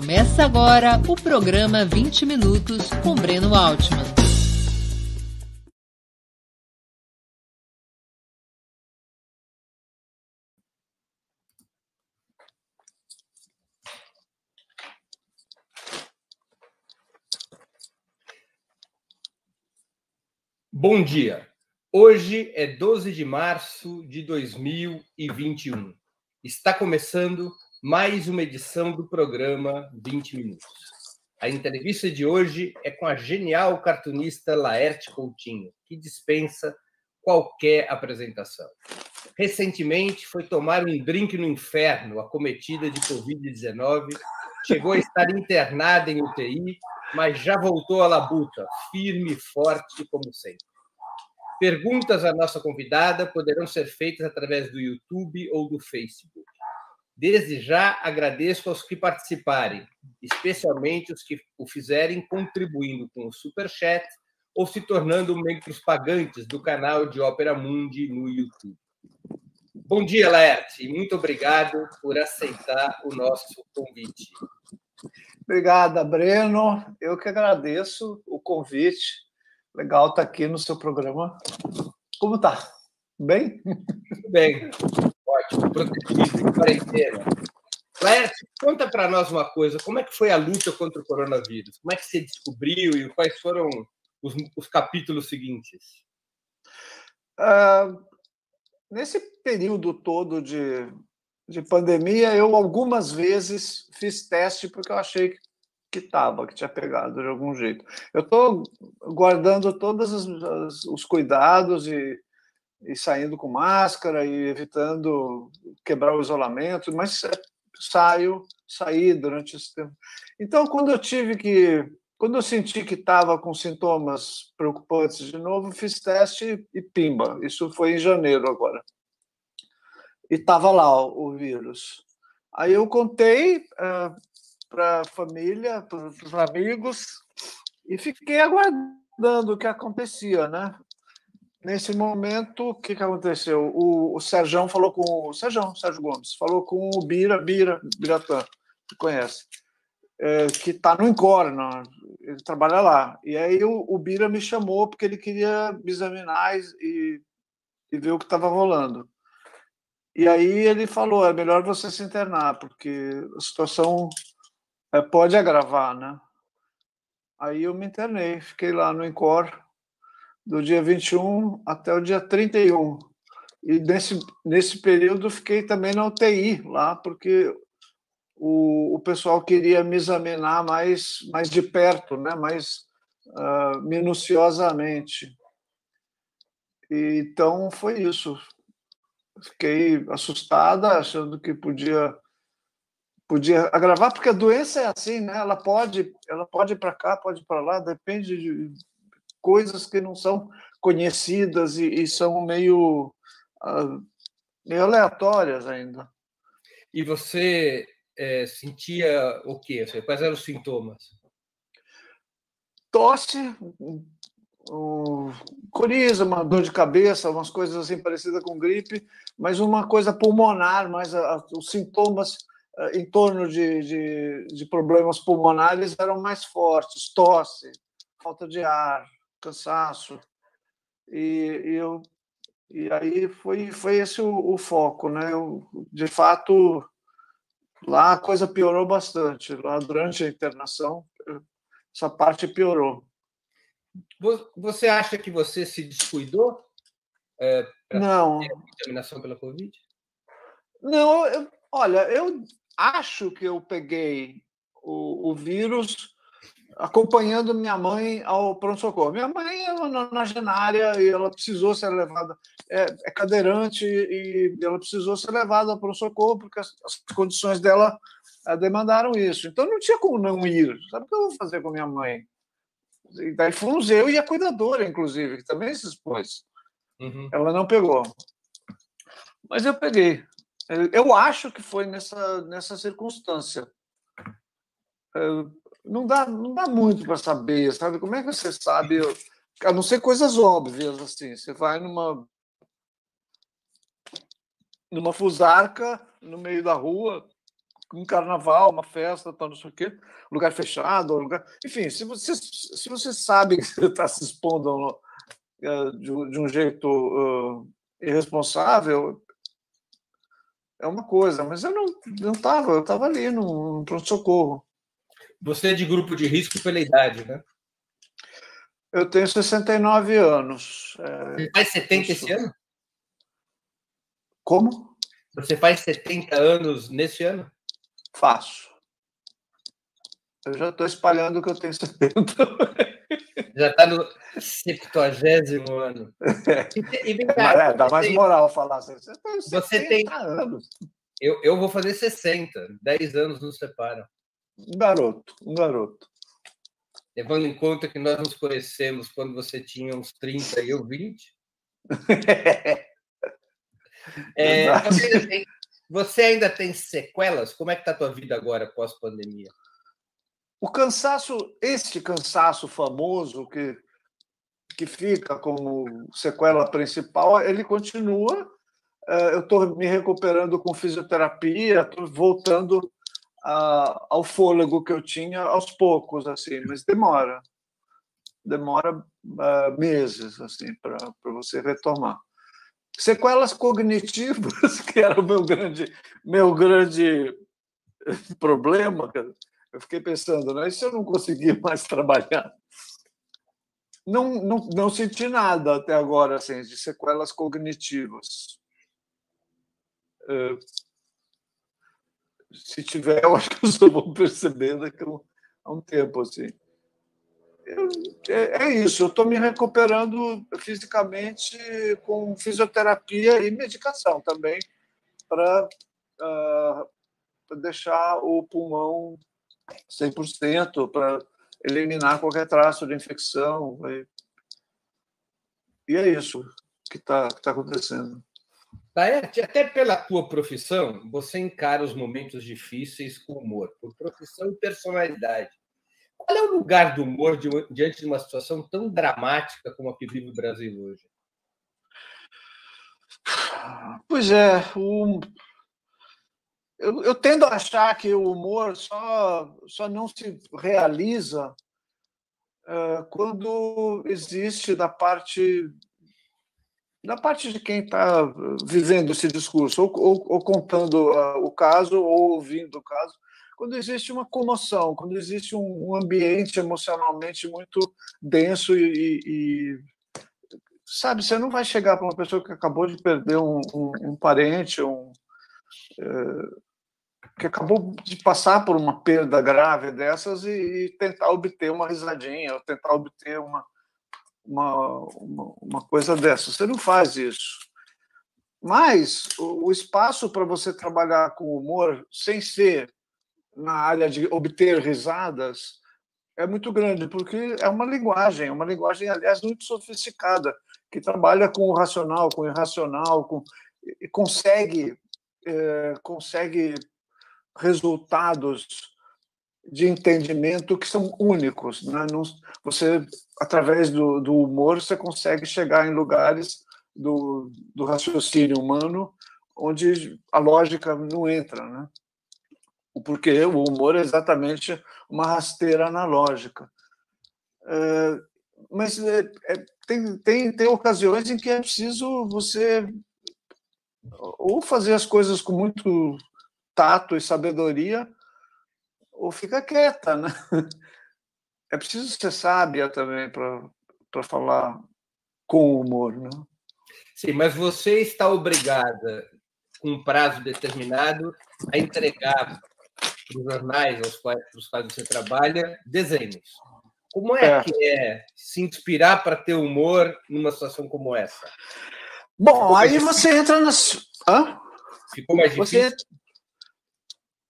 Começa agora o programa 20 Minutos com Breno Altman. Bom dia. Hoje é 12 de março de 2021. Está começando mais uma edição do programa 20 Minutos. A entrevista de hoje é com a genial cartunista Laerte Coutinho, que dispensa qualquer apresentação. Recentemente foi tomar um drink no inferno, acometida de Covid-19, chegou a estar internada em UTI, mas já voltou à labuta, firme e forte como sempre. Perguntas à nossa convidada poderão ser feitas através do YouTube ou do Facebook. Desde já agradeço aos que participarem, especialmente os que o fizerem contribuindo com o Super Chat ou se tornando membros pagantes do canal de Ópera Mundi no YouTube. Bom dia, Laerte, e muito obrigado por aceitar o nosso convite. Obrigada, Breno. Eu que agradeço o convite. Legal estar aqui no seu programa. Como está? Bem? Tudo bem protegido, em quarentena. Laércio, conta para nós uma coisa: como é que foi a luta contra o coronavírus? Como é que você descobriu e quais foram os, os capítulos seguintes? Uh, nesse período todo de, de pandemia, eu algumas vezes fiz teste porque eu achei que estava, que tinha pegado de algum jeito. Eu estou guardando todos os, os cuidados e e saindo com máscara e evitando quebrar o isolamento, mas é, saio, saí durante esse tempo. Então, quando eu tive que, quando eu senti que estava com sintomas preocupantes de novo, fiz teste e pimba. Isso foi em janeiro agora. E estava lá o, vírus. Aí eu contei uh, eh, para a família, para os amigos, e fiquei aguardando o que acontecia, né? Nesse momento, o que, que aconteceu? O, o Sérgio falou com o Sérgio, Sérgio Gomes, falou com o Bira, Bira, Biratã, que conhece, é, que está no Encore, ele trabalha lá. E aí o, o, Bira me chamou porque ele queria me examinar e, e ver o que estava rolando. E aí ele falou: é melhor você se internar, porque a situação é, pode agravar, né? Aí eu me internei, fiquei lá no Encore do dia 21 até o dia 31. E nesse, nesse período fiquei também na UTI lá, porque o, o pessoal queria me examinar mais, mais de perto, né? mais uh, minuciosamente. E, então foi isso. Fiquei assustada, achando que podia podia agravar, porque a doença é assim, né? Ela pode, ela pode ir para cá, pode ir para lá, depende de, coisas que não são conhecidas e, e são meio, uh, meio aleatórias ainda. E você é, sentia o quê? Quais eram os sintomas? Tosse, um, coriza, uma dor de cabeça, umas coisas assim parecidas com gripe, mas uma coisa pulmonar, mas a, a, os sintomas uh, em torno de, de, de, problemas pulmonares eram mais fortes, tosse, falta de ar, cansaço. E, e, eu, e aí foi, foi esse o, o foco, né? Eu, de fato, lá a coisa piorou bastante. Lá durante a internação, essa parte piorou. Você acha que você se descuidou é, não. contaminação pela Covid? Não, eu, olha, eu acho que eu peguei o, o vírus acompanhando minha mãe ao pronto-socorro. Minha mãe é nonagenária e ela precisou ser levada, é, é, cadeirante e ela precisou ser levada ao pronto-socorro porque as, as, condições dela é, demandaram isso. Então não tinha como não ir. Sabe o que eu vou fazer com minha mãe? E daí fomos eu e a cuidadora, inclusive, que também se expôs. Uhum. Ela não pegou. Mas eu peguei. Eu acho que foi nessa, nessa circunstância. Não dá, não dá muito para saber, sabe? Como é que você sabe? A não ser coisas óbvias, assim. Você vai numa numa fusarca no meio da rua um carnaval, uma festa, tal, não sei o quê, lugar fechado, lugar. Enfim, se você, se você sabe que você está se expondo uh, de, um jeito irresponsável, é uma coisa, mas eu não estava, eu estava ali no, no pronto-socorro. Você é de grupo de risco pela idade, né? Eu tenho 69 anos. É, Você faz 70 esse ano? Como? Você faz 70 anos nesse ano? Faço. Eu já estou espalhando que eu tenho 70. Já está no 70 ano. E, e cá, é, dá mais tem... moral falar assim. Você tem, você tem anos. Eu, eu vou fazer 60. 10 anos nos separam. Um garoto, um garoto. Levando em conta que nós nos conhecemos quando você tinha uns 30 e eu 20. é, você, ainda tem, você, ainda tem, sequelas? Como é que está a tua vida agora, pós-pandemia? O cansaço, este cansaço famoso que, que fica como sequela principal, ele continua. É, eu estou me recuperando com fisioterapia, estou voltando a, ao fôlego que eu tinha aos poucos, assim, mas demora. Demora uh, meses, assim, para você retomar. Sequelas cognitivas, que era o meu grande, meu grande problema, eu fiquei pensando, né? e se eu não conseguir mais trabalhar? Não, não, não senti nada até agora assim, de sequelas cognitivas. Uh, se tiver, eu acho que eu só vou perceber daqui a um tempo. Assim. Eu, é, é, isso, eu estou me recuperando fisicamente com fisioterapia e medicação também, para uh, deixar o pulmão 100%, para eliminar qualquer traço de infecção. E, e é isso que está tá acontecendo. Taete, até pela tua profissão, você encara os momentos difíceis com humor, por profissão e personalidade. Qual é o lugar do humor diante de uma situação tão dramática como a que vive o Brasil hoje? Pois é, o... eu, eu, tendo a achar que o humor só, só não se realiza uh, quando existe da parte da parte de quem está vivendo esse discurso, ou, ou, ou contando uh, o caso, ou ouvindo o caso, quando existe uma comoção, quando existe um, um ambiente emocionalmente muito denso e, e, sabe, você não vai chegar para uma pessoa que acabou de perder um, um, um parente, um, uh, que acabou de passar por uma perda grave dessas e, e tentar obter uma risadinha, ou tentar obter uma uma, uma, uma coisa dessa. Você não faz isso. Mas o, espaço para você trabalhar com humor, sem ser na área de obter risadas, é muito grande, porque é uma linguagem, é uma linguagem, aliás, muito sofisticada, que trabalha com o racional, com o irracional, com, e consegue, é, consegue resultados de entendimento que são únicos. Né? Não, você, através do, do, humor, você consegue chegar em lugares do, do, raciocínio humano onde a lógica não entra. Né? Porque o humor é exatamente uma rasteira analógica. É, mas é, é, tem, tem, tem ocasiões em que é preciso você ou fazer as coisas com muito tato e sabedoria, ou fica quieta, né? É preciso ser sábia também para falar com humor, né? Sim, mas você está obrigada, com um prazo determinado, a entregar para os jornais aos quais, para os quais você trabalha desenhos. Como é, é. que é se inspirar para ter humor numa situação como essa? Bom, aí você entra nas. Hã? Ficou mais difícil?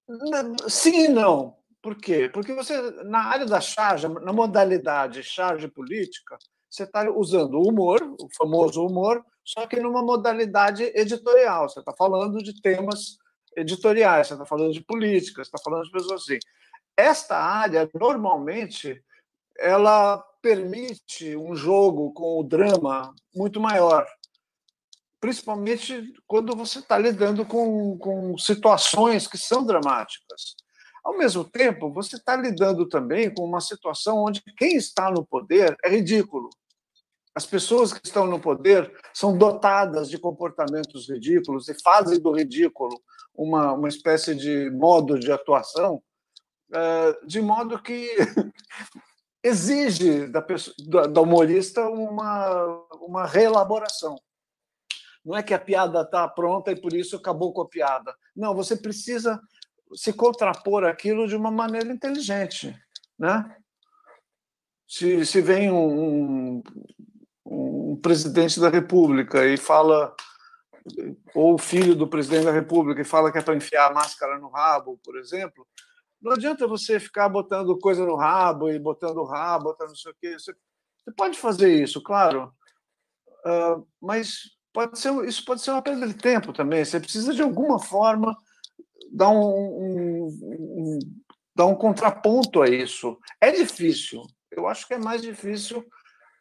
Você... Sim e não. Por quê? Porque você, na área da charge, na modalidade charge política, você está usando o humor, o famoso humor, só que numa modalidade editorial. Você está falando de temas editoriais, você está falando de política, você está falando de pessoas assim. Esta área, normalmente, ela permite um jogo com o drama muito maior. principalmente quando você está lidando com, com situações que são dramáticas. Ao mesmo tempo, você está lidando também com uma situação onde quem está no poder é ridículo. As pessoas que estão no poder são dotadas de comportamentos ridículos e fazem do ridículo uma, uma espécie de modo de atuação, eh, de modo que exige da, pessoa, da humorista uma, uma reelaboração. Não é que a piada está pronta e por isso acabou com a piada. Não, você precisa se contrapor aquilo de uma maneira inteligente, né? Se, se vem um, um, um presidente da República e fala ou o filho do presidente da República e fala que é para enfiar a máscara no rabo, por exemplo, não adianta você ficar botando coisa no rabo e botando rabo, botando não sei o quê. Você, pode fazer isso, claro, uh, mas pode ser, isso pode ser uma perda de tempo também. Você precisa, de alguma forma, dar um, um, um, dar um contraponto a isso. É difícil. Eu acho que é mais difícil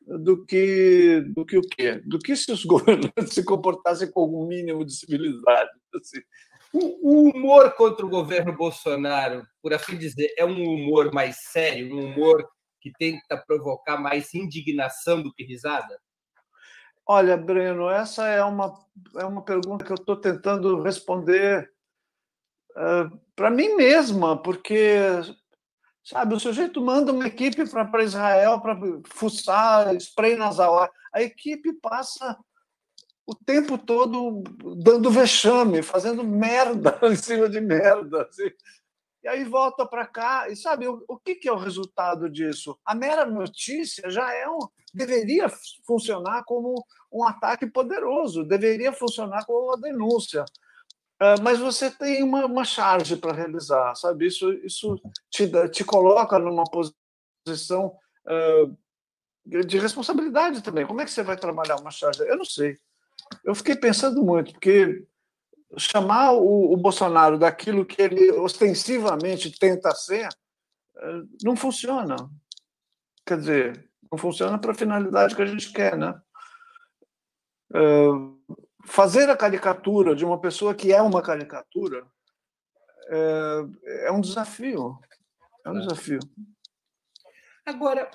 do que do que o quê? Do que se os governantes se comportassem com algum mínimo de civilidade. Assim. O humor contra o governo Bolsonaro, por assim dizer, é um humor mais sério, um humor que tenta provocar mais indignação do que risada? Olha, Breno, essa é uma, é uma pergunta que eu estou tentando responder uh, para mim mesma, porque Sabe, o sujeito manda uma equipe para Israel para fuçar, spray nasal. A equipe passa o tempo todo dando vexame, fazendo merda em cima de merda. Assim. E aí volta para cá, e sabe o, o que, que, é o resultado disso? A mera notícia já é um. deveria funcionar como um ataque poderoso, deveria funcionar como uma denúncia. Ah, mas você tem uma, uma charge para realizar, sabe? Isso, isso te, te coloca numa posição uh, de responsabilidade também. Como é que você vai trabalhar uma charge? Eu não sei. Eu fiquei pensando muito, porque chamar o, o Bolsonaro daquilo que ele ostensivamente tenta ser uh, não funciona. Quer dizer, não funciona para a finalidade que a gente quer, né? Fazer a caricatura de uma pessoa que é uma caricatura é, é um desafio. É um é. desafio. Agora,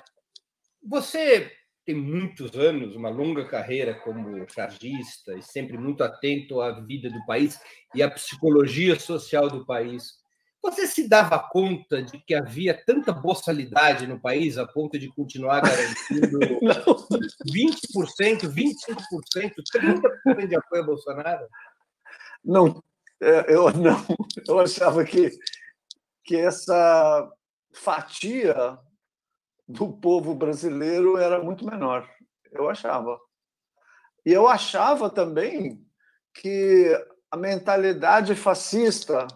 você tem muitos anos, uma longa carreira como chargista e sempre muito atento à vida do país e à psicologia social do país. Você se dava conta de que havia tanta boçalidade no país a ponto de continuar garantindo 20%, 25%, 30% de apoio a Bolsonaro? Não, é, eu não. Eu achava que, que essa fatia do povo brasileiro era muito menor. Eu achava. E eu achava também que a mentalidade fascista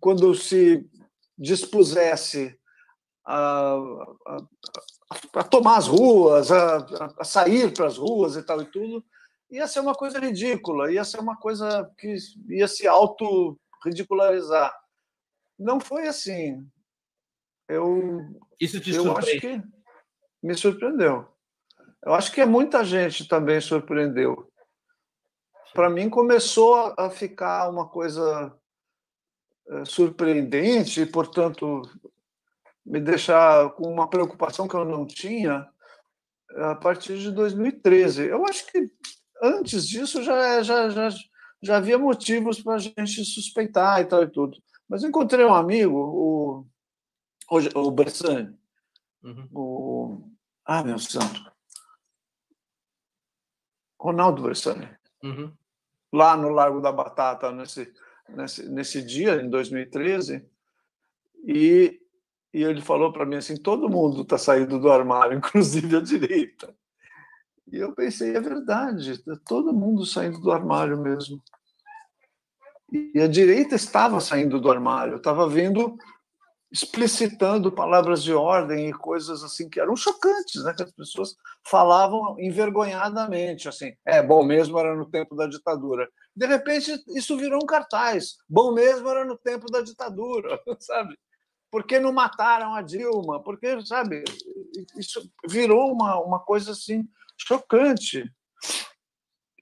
quando se dispusesse a, a, a tomar as ruas, a, a sair para as ruas e tal e tudo, ia ser uma coisa ridícula, ia ser uma coisa que ia se auto-ridicularizar. Não foi assim. Eu, Isso te eu acho que me surpreendeu. Eu acho que muita gente também surpreendeu. Para mim, começou a ficar uma coisa surpreendente e, portanto, me deixar com uma preocupação que eu não tinha a partir de 2013. Eu acho que antes disso já, já, já, já havia motivos para a gente suspeitar e tal e tudo. Mas encontrei um amigo, o, o, o Bressani, uhum. o. Ah, meu santo! Ronaldo Bressani. Uhum. Lá no Largo da Batata, nesse nesse, nesse dia, em 2013, e, e ele falou para mim assim: todo mundo está saindo do armário, inclusive a direita. E eu pensei: é verdade, está todo mundo saindo do armário mesmo. E a direita estava saindo do armário, estava vendo explicitando palavras de ordem e coisas assim que eram chocantes, né? Que as pessoas falavam envergonhadamente, assim. É bom mesmo era no tempo da ditadura. De repente isso virou um cartaz. Bom mesmo era no tempo da ditadura, sabe? Por que não mataram a Dilma? Porque, sabe, isso virou uma, uma coisa assim chocante.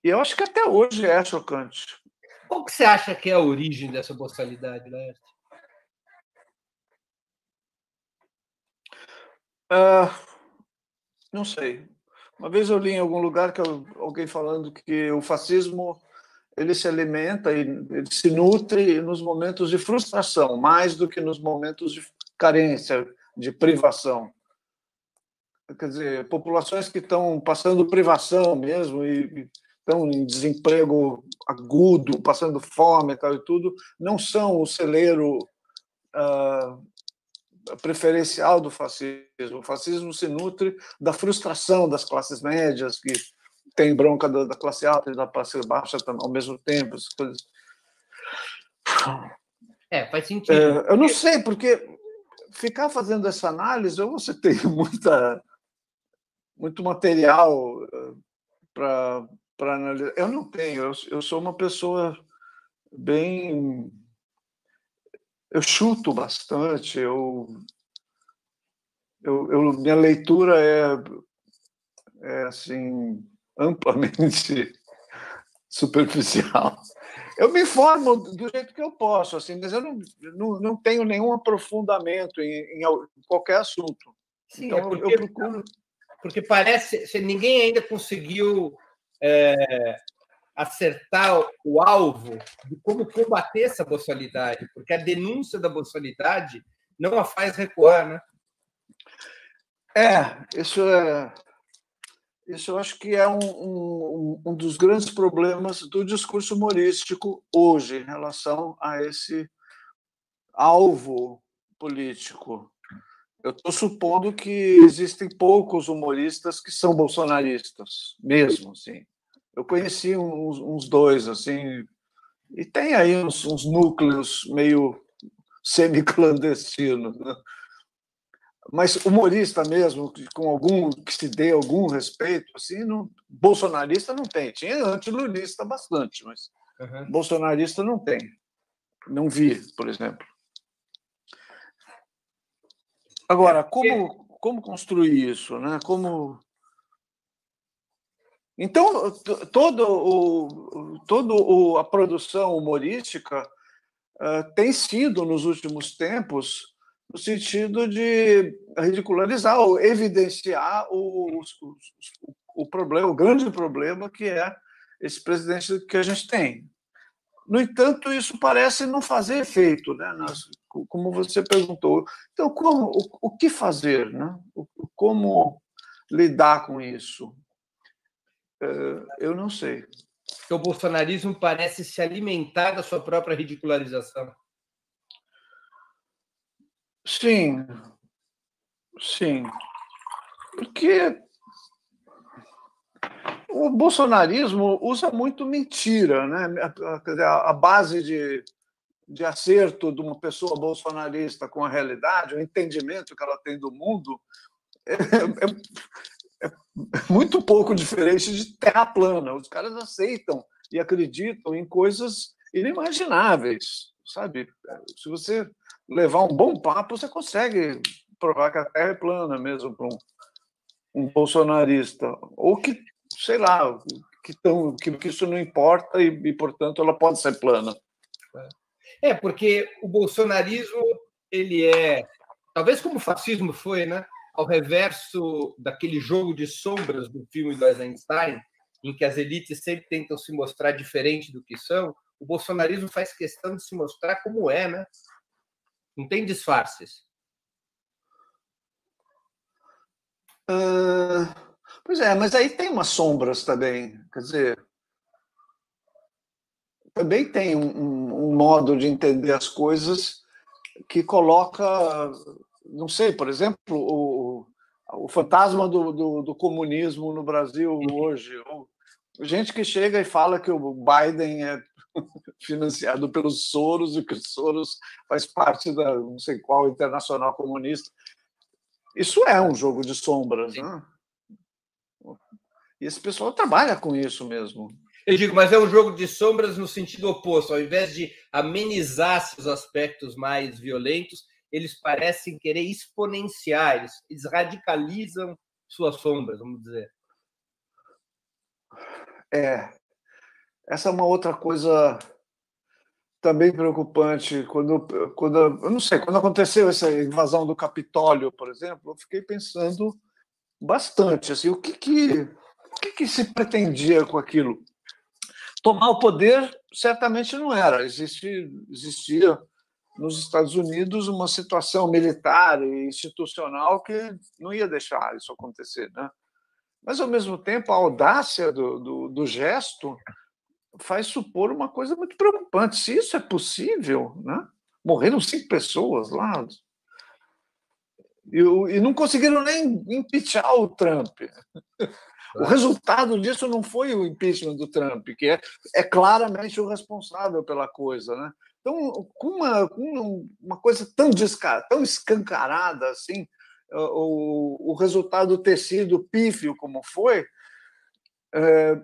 E eu acho que até hoje é chocante. Qual que você acha que é a origem dessa boçalidade, Laerte? Uh, não sei. Uma vez eu li em algum lugar que alguém falando que o fascismo ele se alimenta e se nutre nos momentos de frustração, mais do que nos momentos de carência, de privação. Quer dizer, populações que estão passando privação mesmo e estão em desemprego agudo, passando fome e tal e tudo, não são o celeiro uh, preferencial do fascismo. O fascismo se nutre da frustração das classes médias, que tem bronca da, classe alta e da classe baixa ao mesmo tempo. Essas coisas. É, faz sentido. É, eu não sei, porque ficar fazendo essa análise, ou você tem muita, muito material eh, para analisar. Eu não tenho, eu, eu sou uma pessoa bem eu chuto bastante, eu, eu, eu, minha leitura é, é assim amplamente superficial. Eu me informo do jeito que eu posso, assim, mas eu não, não, não tenho nenhum aprofundamento em, em qualquer assunto. Sim, então, é porque, eu procuro. Porque parece que ninguém ainda conseguiu é, acertar o alvo de como combater essa boçalidade, porque a denúncia da boçalidade não a faz recuar, né? É, isso é. Isso eu acho que é um, um, um dos grandes problemas do discurso humorístico hoje em relação a esse alvo político. Eu estou supondo que existem poucos humoristas que são bolsonaristas, mesmo, assim. Eu conheci uns, uns dois, assim, e tem aí uns, uns núcleos meio semi-clandestinos. Né? Mas humorista mesmo, com algum que se dê algum respeito, assim, não, bolsonarista não tem. Tinha antilulista bastante, mas uhum. bolsonarista não tem. Não vi, por exemplo. Agora, como, como construir isso? Né? Como então, todo o, todo o, a produção humorística uh, tem sido, nos últimos tempos, no sentido de ridicularizar ou evidenciar o, o, o, problema, o grande problema que é esse presidente que a gente tem. No entanto, isso parece não fazer efeito, né? Como você perguntou. Então, como, o, o que fazer? Né? Como lidar com isso? Eh, eu não sei. O bolsonarismo parece se alimentar da sua própria ridicularização. Sim, sim. Porque o bolsonarismo usa muito mentira, né? A, base de, de acerto de uma pessoa bolsonarista com a realidade, o entendimento que ela tem do mundo, é, é, é muito pouco diferente de terra plana. Os caras aceitam e acreditam em coisas inimagináveis, sabe? Se você levar um bom papo, você consegue provar que a Terra é plana mesmo para um, um bolsonarista. Ou que, sei lá, que, tão, que, que isso não importa e, e, portanto, ela pode ser plana. É, porque o bolsonarismo, ele é, talvez como o fascismo foi, né? ao reverso daquele jogo de sombras do filme do Eisenstein, em que as elites sempre tentam se mostrar diferente do que são, o bolsonarismo faz questão de se mostrar como é, né? Não tem disfarces. Uh, pois é, mas aí tem umas sombras também. Quer dizer, também tem um, um, modo de entender as coisas que coloca não sei, por exemplo, o, o fantasma do, do, do comunismo no Brasil hoje. Gente que chega e fala que o Biden é financiado pelos Soros e que o Soros faz parte da não sei qual internacional comunista. Isso é um jogo de sombras, né? E esse pessoal trabalha com isso mesmo. Eu digo, mas é um jogo de sombras no sentido oposto. Ao invés de amenizar seus aspectos mais violentos, eles parecem querer exponenciar, eles, eles radicalizam suas sombras, vamos dizer. É, essa é uma outra coisa também preocupante. Quando, quando eu não sei, quando aconteceu essa invasão do Capitólio, por exemplo, eu fiquei pensando bastante assim, o que que, o que, que se pretendia com aquilo? Tomar o poder certamente não era. Existia, existia nos Estados Unidos uma situação militar e institucional que não ia deixar isso acontecer, né? Mas ao mesmo tempo a audácia do, do, do gesto faz supor uma coisa muito preocupante. Se isso é possível, né? morreram cinco pessoas lá. E, e não conseguiram nem impeachar o Trump. O resultado disso não foi o impeachment do Trump, que é, é claramente o responsável pela coisa. Né? Então, com uma, com uma coisa tão, descar, tão escancarada assim, o, o resultado ter sido pífio como foi, é,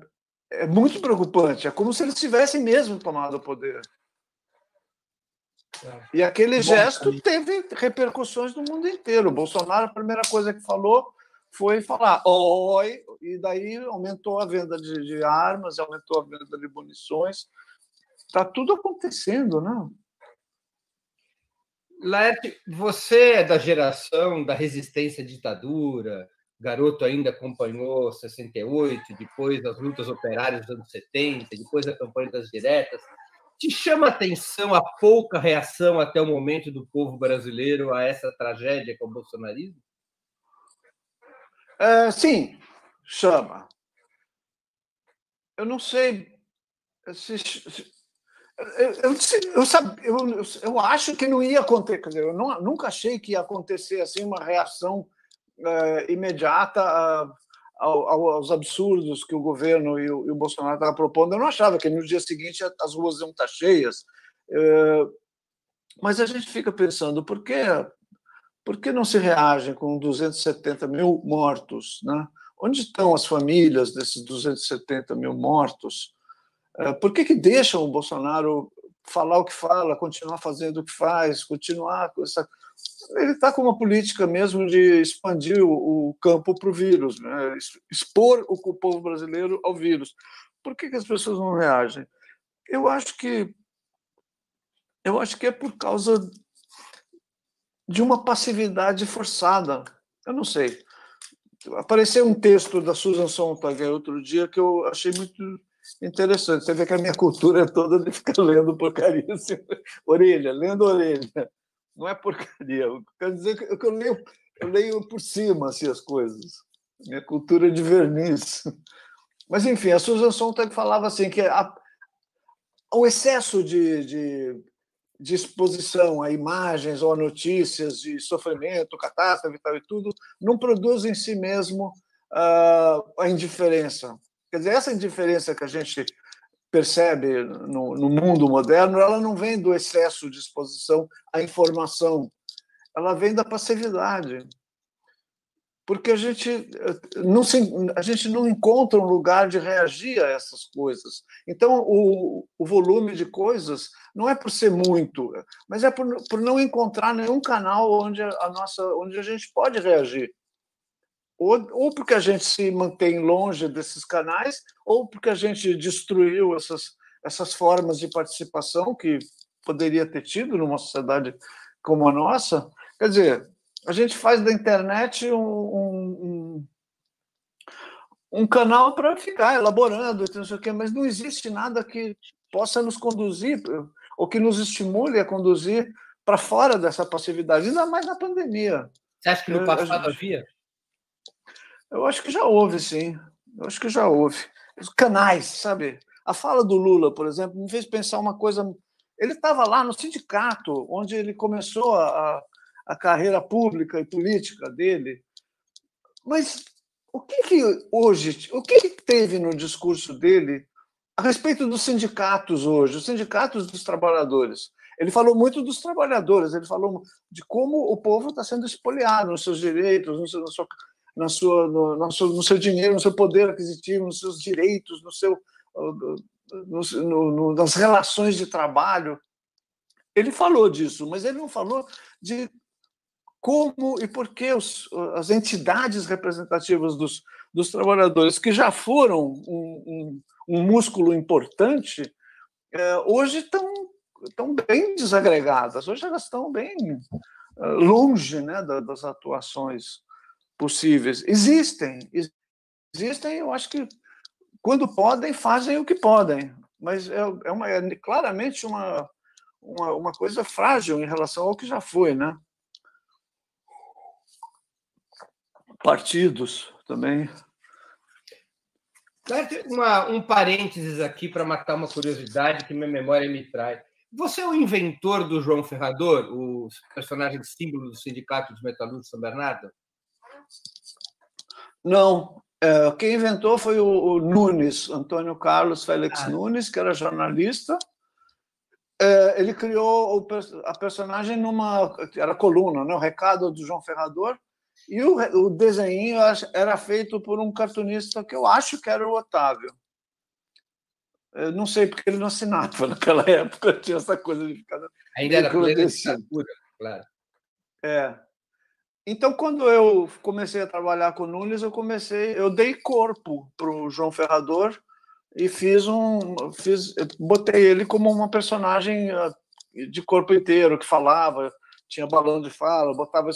é muito preocupante. É como se eles tivessem mesmo tomado o poder. É. E aquele gesto teve repercussões no mundo inteiro. O Bolsonaro, a primeira coisa que falou foi falar oi, e daí aumentou a venda de, de armas, aumentou a venda de munições. Está tudo acontecendo, né? Laerte, você é da geração da resistência à ditadura, garoto ainda acompanhou 68, depois as lutas operárias dos anos 70, depois a campanha das diretas. Te chama a atenção a pouca reação até o momento do povo brasileiro a essa tragédia com o bolsonarismo? É, sim, chama. Eu não sei se, se eu, eu, eu, eu, eu, acho que não ia acontecer. eu não, nunca achei que ia acontecer assim uma reação uh, imediata a, aos absurdos que o governo e o, e o Bolsonaro estavam propondo. Eu não achava que no dia seguinte as ruas iam estar cheias. Uh, mas a gente fica pensando, por que, por que não se reagem com 270 mil mortos? Né? Onde estão as famílias desses 270 mil mortos? Uh, por que, que deixam o Bolsonaro falar o que fala, continuar fazendo o que faz, continuar com essa ele está com uma política mesmo de expandir o, o campo para o vírus, né? expor o, povo brasileiro ao vírus. Por que, que as pessoas não reagem? Eu acho que eu acho que é por causa de uma passividade forçada. Eu não sei. Apareceu um texto da Susan Sontag outro dia que eu achei muito interessante. Você vê que a minha cultura é toda de ficar lendo porcaria, assim, orelha, lendo orelha não é porcaria. Eu quero dizer que eu leio, eu leio por cima assim, as coisas. Minha cultura é de verniz. Mas, enfim, a Susan Sontag falava assim que a, o excesso de, de, de, exposição a imagens ou a notícias de sofrimento, catástrofe e tal e tudo, não produz em si mesmo uh, a indiferença. Quer dizer, essa indiferença que a gente percebe no, no, mundo moderno, ela não vem do excesso de exposição à informação, ela vem da passividade. Porque a gente não, se, a gente não encontra um lugar de reagir a essas coisas. Então, o, o volume de coisas não é por ser muito, mas é por, por não encontrar nenhum canal onde a, nossa, onde a gente pode reagir ou, ou porque a gente se mantém longe desses canais, ou porque a gente destruiu essas, essas formas de participação que poderia ter tido numa sociedade como a nossa. Quer dizer, a gente faz da internet um, um, um canal para ficar elaborando, não sei o quê, mas não existe nada que possa nos conduzir, ou que nos estimule a conduzir para fora dessa passividade, ainda mais na pandemia. Você acha que no passado havia? Eu acho que já houve, sim. Eu acho que já houve. Os canais, sabe? A fala do Lula, por exemplo, me fez pensar uma coisa. Ele estava lá no sindicato, onde ele começou a, a carreira pública e política dele. Mas o que, que hoje, o que, que teve no discurso dele a respeito dos sindicatos hoje, os sindicatos dos trabalhadores? Ele falou muito dos trabalhadores, ele falou de como o povo está sendo espoliado nos seus direitos, no seu, na sua na sua, no, no, seu, no seu dinheiro, no seu poder aquisitivo, nos seus direitos, no seu, no, no, nas relações de trabalho. Ele falou disso, mas ele não falou de como e por que os, as entidades representativas dos, dos trabalhadores, que já foram um, um, um músculo importante, é, hoje estão estão bem desagregadas. Hoje elas estão bem é, longe né, das atuações possíveis. Existem, existem, eu acho que quando podem, fazem o que podem, mas é, é, uma, é claramente uma, uma, uma coisa frágil em relação ao que já foi, né? Partidos também. Uma, um parênteses aqui para matar uma curiosidade que minha memória me traz. Você é o inventor do João Ferrador, o personagem símbolo do Sindicato dos Metalúrgicos São Bernardo? Não. É, quem inventou foi o, o, Nunes, Antônio Carlos Félix ah. Nunes, que era jornalista. É, ele criou o, a personagem numa. Era coluna, né? o recado do João Ferrador. E o, o desenho era feito por um cartunista que eu acho que era o Otávio. Eu não sei porque ele não assinava naquela época, tinha essa coisa de ficar. Ainda era plena ditadura, claro. É. Então, quando eu comecei a trabalhar com Nunes, eu comecei, eu dei corpo para o João Ferrador e fiz um, fiz, botei ele como uma personagem ah, de corpo inteiro que falava, tinha balão de fala, botava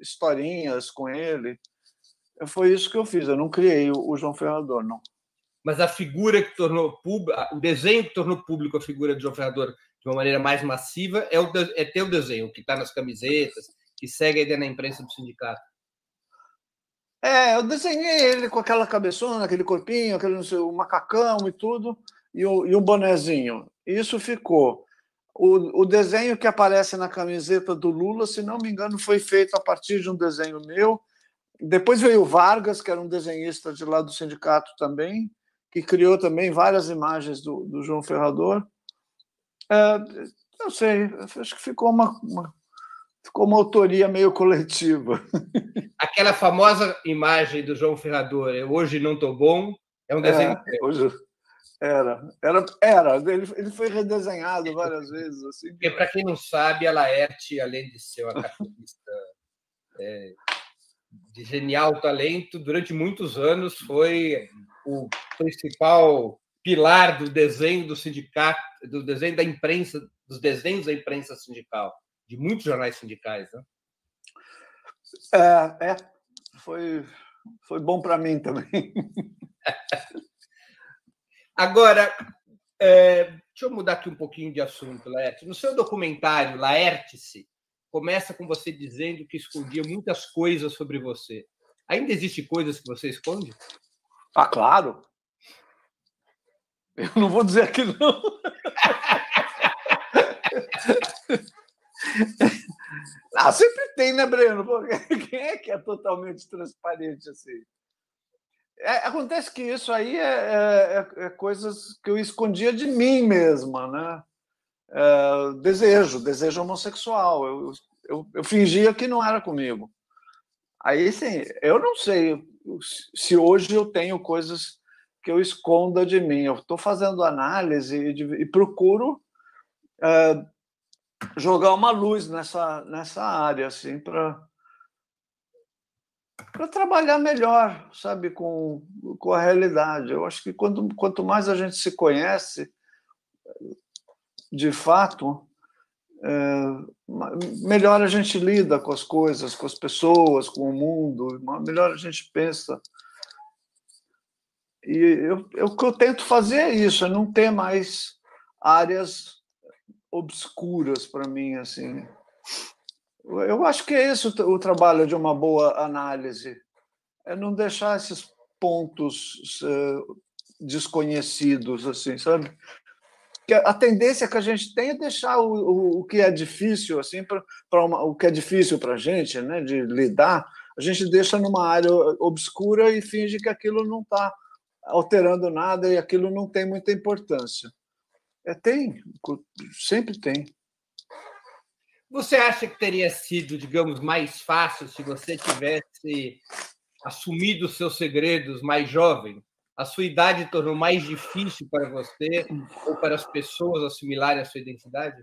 historinhas com ele. Foi isso que eu fiz. Eu não criei o João Ferrador, não. Mas a figura que tornou público, o desenho que tornou público a figura de João Ferrador de uma maneira mais massiva é o é teu desenho, que está nas camisetas, que segue a ideia na imprensa do sindicato. É, eu desenhei ele com aquela cabeçona, aquele corpinho, aquele sei, o macacão e tudo, e o, e o bonezinho. Isso ficou. O, o desenho que aparece na camiseta do Lula, se não me engano, foi feito a partir de um desenho meu. Depois veio o Vargas, que era um desenhista de lá do sindicato também, que criou também várias imagens do, do João Ferrador. É, não sei, acho que ficou uma, uma, ficou uma autoria meio coletiva. Aquela famosa imagem do João Ferrador, Hoje Não Estou Bom, é um desenho. É, hoje, era, era, era. Ele, ele foi redesenhado várias vezes. Assim. Porque, para quem não sabe, a Laerte, além de ser uma cartunista é, de genial talento, durante muitos anos foi o principal pilar do desenho do sindicato, do desenho da imprensa, dos desenhos da imprensa sindical, de muitos jornais sindicais. Né? É, é foi, foi bom para mim também. Agora, é, deixa eu mudar aqui um pouquinho de assunto, Laerte. No seu documentário, Laerte-se, começa com você dizendo que escondia muitas coisas sobre você. Ainda existem coisas que você esconde? Ah, claro. Eu não vou dizer que não. ah, sempre tem, né, Breno? Quem é que é totalmente transparente assim? É, acontece que isso aí é, é, é, é, coisas que eu escondia de mim mesma, né? É, desejo, desejo homossexual. Eu, eu, eu, fingia que não era comigo. Aí, sim, eu não sei se hoje eu tenho coisas que eu esconda de mim. Eu estou fazendo análise e, e procuro é, jogar uma luz nessa, nessa área, assim, para para trabalhar melhor, sabe, com, com a realidade. Eu acho que quanto, quanto mais a gente se conhece, de fato, é, melhor a gente lida com as coisas, com as pessoas, com o mundo, melhor a gente pensa. E eu, eu, o que eu tento fazer é isso, é não ter mais áreas obscuras para mim, assim. Eu acho que é esse o, trabalho de uma boa análise, é não deixar esses pontos uh, desconhecidos, assim, sabe? Que a tendência que a gente tem é deixar o, o, o que é difícil, assim, para o que é difícil para a gente, né, de lidar, a gente deixa numa área obscura e finge que aquilo não está alterando nada e aquilo não tem muita importância. É, tem, sempre tem. Você acha que teria sido, digamos, mais fácil se você tivesse assumido os seus segredos mais jovem? A sua idade tornou mais difícil para você ou para as pessoas assimilarem a sua identidade?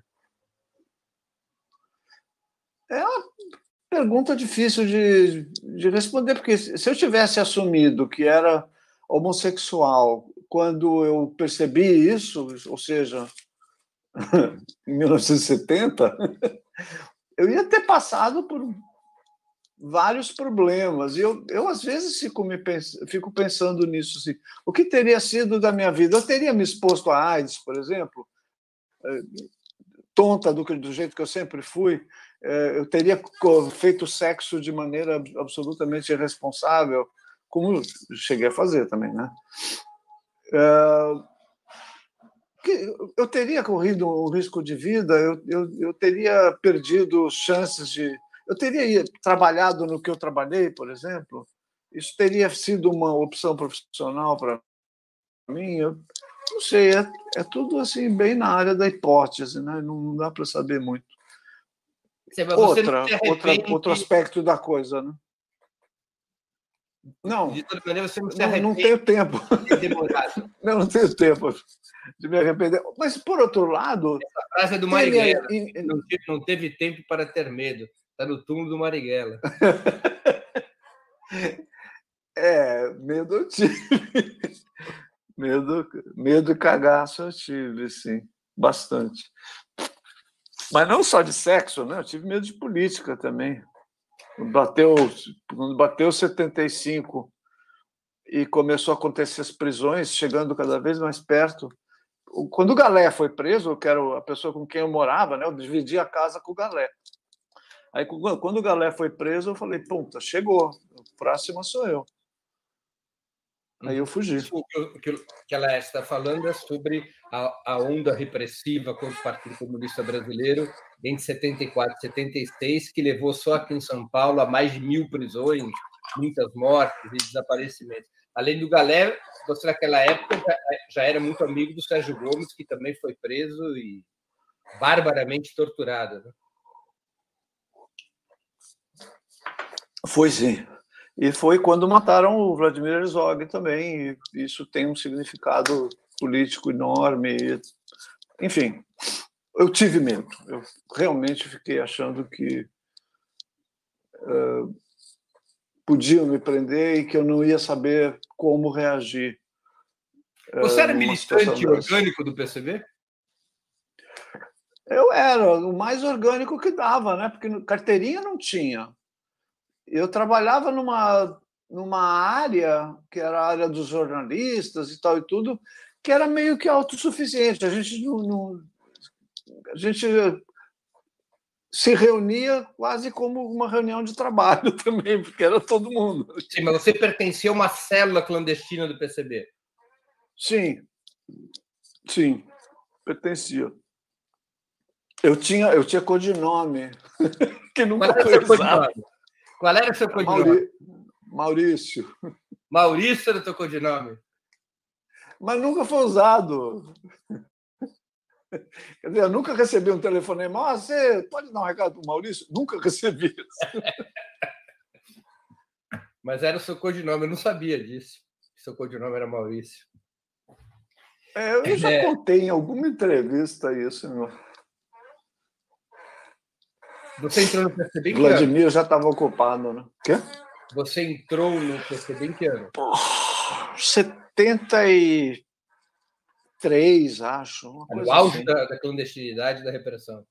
É uma pergunta difícil de, de responder, porque se eu tivesse assumido que era homossexual quando eu percebi isso, ou seja, em 1970, eu ia ter passado por vários problemas. E eu, eu às vezes, fico, me pens fico pensando nisso. Assim, o que teria sido da minha vida? Eu teria me exposto a AIDS, por exemplo, eh, tonta do, do jeito que eu sempre fui. Eh, eu teria feito sexo de maneira absolutamente irresponsável, como cheguei a fazer também, né? Eh, eu teria corrido um risco de vida, eu, eu, eu teria perdido chances de eu teria trabalhado no que eu trabalhei, por exemplo? Isso teria sido uma opção profissional para mim? Eu não sei, é, é, tudo assim bem na área da hipótese, né? não, não dá para saber muito. outra, outra, outro aspecto da coisa, né? Não, de toda maneira, você não, não, não tenho tempo. não, não tenho tempo de me arrepender. Mas, por outro lado. Essa frase é do Marighella. Não, não teve tempo para ter medo. Está no túmulo do Marighella. é, medo eu tive. medo, medo e cagaço eu tive, sim, bastante. Mas não só de sexo, né? Eu tive medo de política também. Bateu, bateu 75 e começou a acontecer as prisões, chegando cada vez mais perto. Quando o Galé foi preso, que era a pessoa com quem eu morava, né? Eu dividi a casa com o Galé. Aí, quando o Galé foi preso, eu falei: puta, chegou, o próximo sou eu. Aí eu fugi. O que, que ela está falando é sobre a, a, onda repressiva contra o Partido Comunista Brasileiro entre 74 e 76, que levou só aqui em São Paulo a mais de mil prisões, muitas mortes e desaparecimentos. Além do Galé, você naquela época já, já era muito amigo do Sérgio Gomes, que também foi preso e barbaramente torturado. Né? Foi sim. E foi quando mataram o Vladimir Herzog também. isso tem um significado político enorme. Enfim, eu tive medo. Eu realmente fiquei achando que uh, podiam me prender e que eu não ia saber como reagir. Você era militante orgânico do PCB? Eu era o mais orgânico que dava, né? Porque carteirinha não tinha eu trabalhava numa, numa área, que era a área dos jornalistas e tal e tudo, que era meio que autossuficiente. A gente não, não a gente se reunia quase como uma reunião de trabalho também, porque era todo mundo. Sim, mas você pertencia a uma célula clandestina do PCB? Sim, sim, pertencia. Eu tinha, eu tinha codinome, que nunca foi usado. Qual era o seu codinome? Maurício. Maurício era o teu codinome? Mas nunca foi usado. Quer dizer, eu nunca recebi um telefonema. Ah, você pode dar um recado para o Maurício? Nunca recebi isso. Mas era o seu codinome, eu não sabia disso. Seu codinome era Maurício. É, eu já é... contei em alguma entrevista isso, meu. Você entrou no PCB em que Vladimir ano? já estava ocupado, né? Quê? Você entrou no PCB em que ano? 73, acho. No auge assim. da, da, clandestinidade da repressão.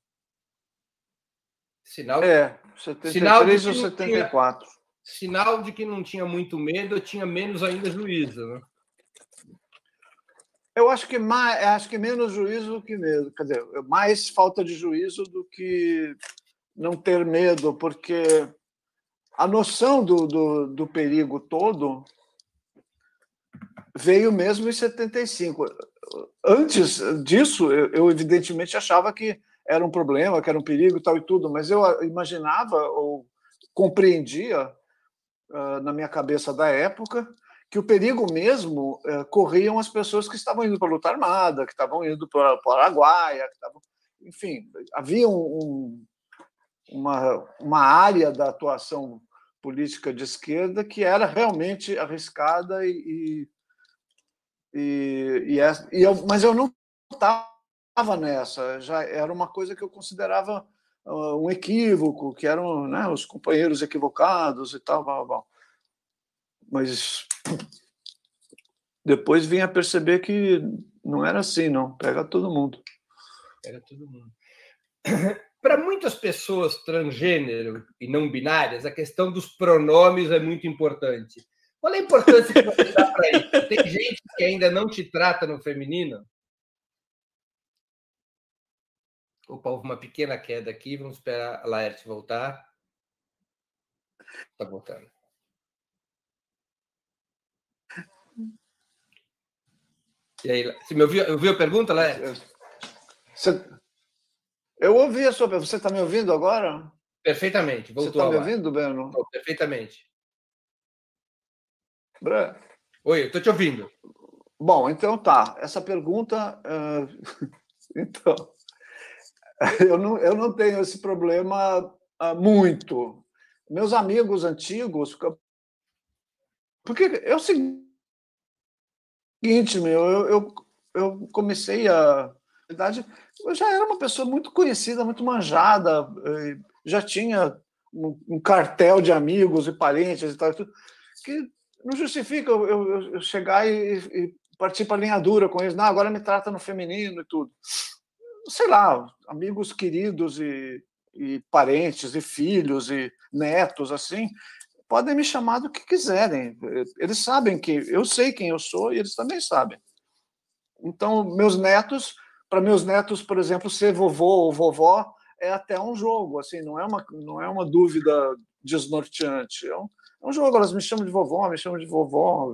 Sinal, é, 73 sinal ou 74. Tinha, sinal de que não tinha muito medo, tinha menos ainda juízo, né? Eu acho que mais, acho que menos juízo do que medo, quer dizer, mais falta de juízo do que não ter medo, porque a noção do, do, do perigo todo veio mesmo em 75. Antes disso, eu, eu, evidentemente achava que era um problema, que era um perigo tal e tudo, mas eu imaginava ou compreendia uh, na minha cabeça da época que o perigo mesmo uh, corriam as pessoas que estavam indo para a luta armada, que estavam indo para o Araguaia, que estavam, enfim, havia um uma, uma área da atuação política de esquerda que era realmente arriscada e, e, e, é, e eu, mas eu não estava nessa já era uma coisa que eu considerava uh, um equívoco que eram né, os companheiros equivocados e tal, tal, tal. mas depois vim a perceber que não era assim, não. Pega todo mundo. Pega todo mundo. Para muitas pessoas transgênero e não binárias, a questão dos pronomes é muito importante. Qual é a importância que você dá para isso? Tem gente que ainda não te trata no feminino? Opa, houve uma pequena queda aqui. Vamos esperar a Laerte voltar. Está voltando. E aí, você me ouviu, ouviu a pergunta, Laerte? Você, eu ouvi a sua pergunta. Você está me ouvindo agora? Perfeitamente. Voltou Você está me ouvindo, Beno? Oh, perfeitamente. Oi, eu estou te ouvindo. Bom, então tá. Essa pergunta. Uh... então. Eu não, eu não tenho esse problema uh, muito. Meus amigos antigos. Porque é o seguinte, meu, eu, eu, eu comecei a. Na verdade, eu já era uma pessoa muito conhecida, muito manjada, já tinha um, um cartel de amigos e parentes e tal, que não justifica eu, eu, eu chegar e, e partir para linha dura com eles. Não, agora me trata no feminino e tudo. Sei lá, amigos queridos e, e parentes e filhos e netos, assim, podem me chamar do que quiserem. Eles sabem que eu sei quem eu sou e eles também sabem. Então, meus netos para meus netos, por exemplo, ser vovô ou vovó é até um jogo, assim, não é uma, não é uma dúvida desnorteante. É um, é um jogo, elas me chamam de vovó, me chamam de vovó,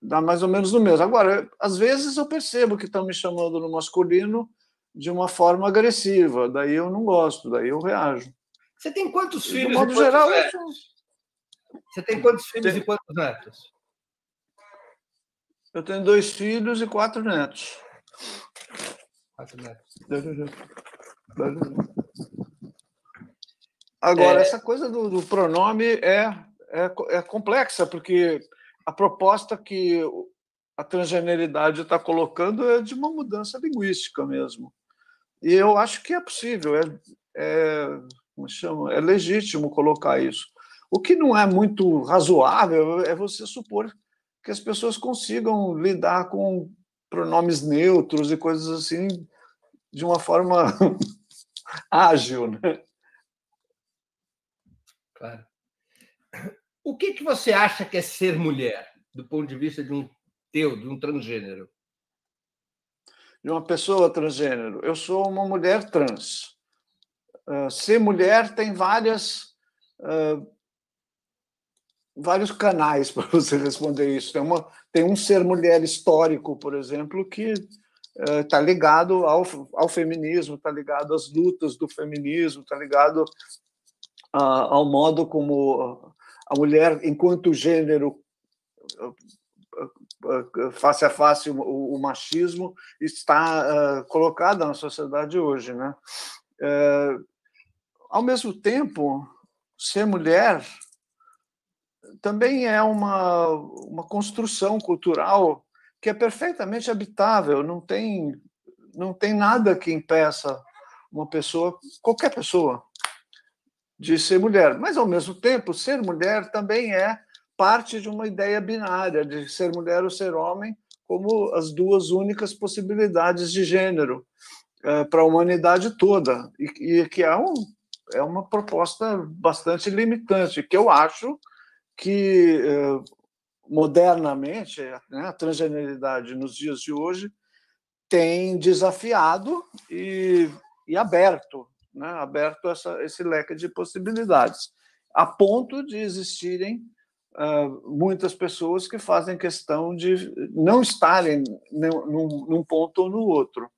dá mais ou menos no mesmo. Agora, às vezes eu percebo que estão me chamando no masculino de uma forma agressiva, daí eu não gosto, daí eu reajo. Você tem quantos filhos? De modo geral, Você tem quantos filhos tem... e quantos netos? Eu tenho dois filhos e quatro netos. Agora, é... essa coisa do, do pronome é, é, é, complexa, porque a proposta que a transgeneridade está colocando é de uma mudança linguística mesmo. E eu acho que é possível, é, é, como chama? é legítimo colocar isso. O que não é muito razoável é você supor que as pessoas consigam lidar com pronomes neutros e coisas assim de uma forma ágil, né? Claro. O que, que você acha que é ser mulher, do ponto de vista de um teu, de um transgênero? De uma pessoa transgênero. Eu sou uma mulher trans. Uh, ser mulher tem várias uh, vários canais para você responder isso. Tem, uma, tem um ser mulher histórico, por exemplo, que está eh, uh, ligado ao, ao feminismo, está ligado às lutas do feminismo, está ligado uh, ao modo como a mulher, enquanto gênero, face a face o, o machismo, está colocada na sociedade hoje. Né? ao mesmo tempo, ser mulher também é uma, uma construção cultural que é perfeitamente habitável, não tem, não tem nada que impeça uma pessoa, qualquer pessoa, de ser mulher. Mas, ao mesmo tempo, ser mulher também é parte de uma ideia binária, de ser mulher ou ser homem, como as duas únicas possibilidades de gênero é, para a humanidade toda. E, e que é, um, é uma proposta bastante limitante, que eu acho que eh, modernamente né, a transgeneridade nos dias de hoje tem desafiado e, e aberto, né, aberto essa, esse leque de possibilidades, a ponto de existirem uh, muitas pessoas que fazem questão de não estarem num, num ponto ou no outro.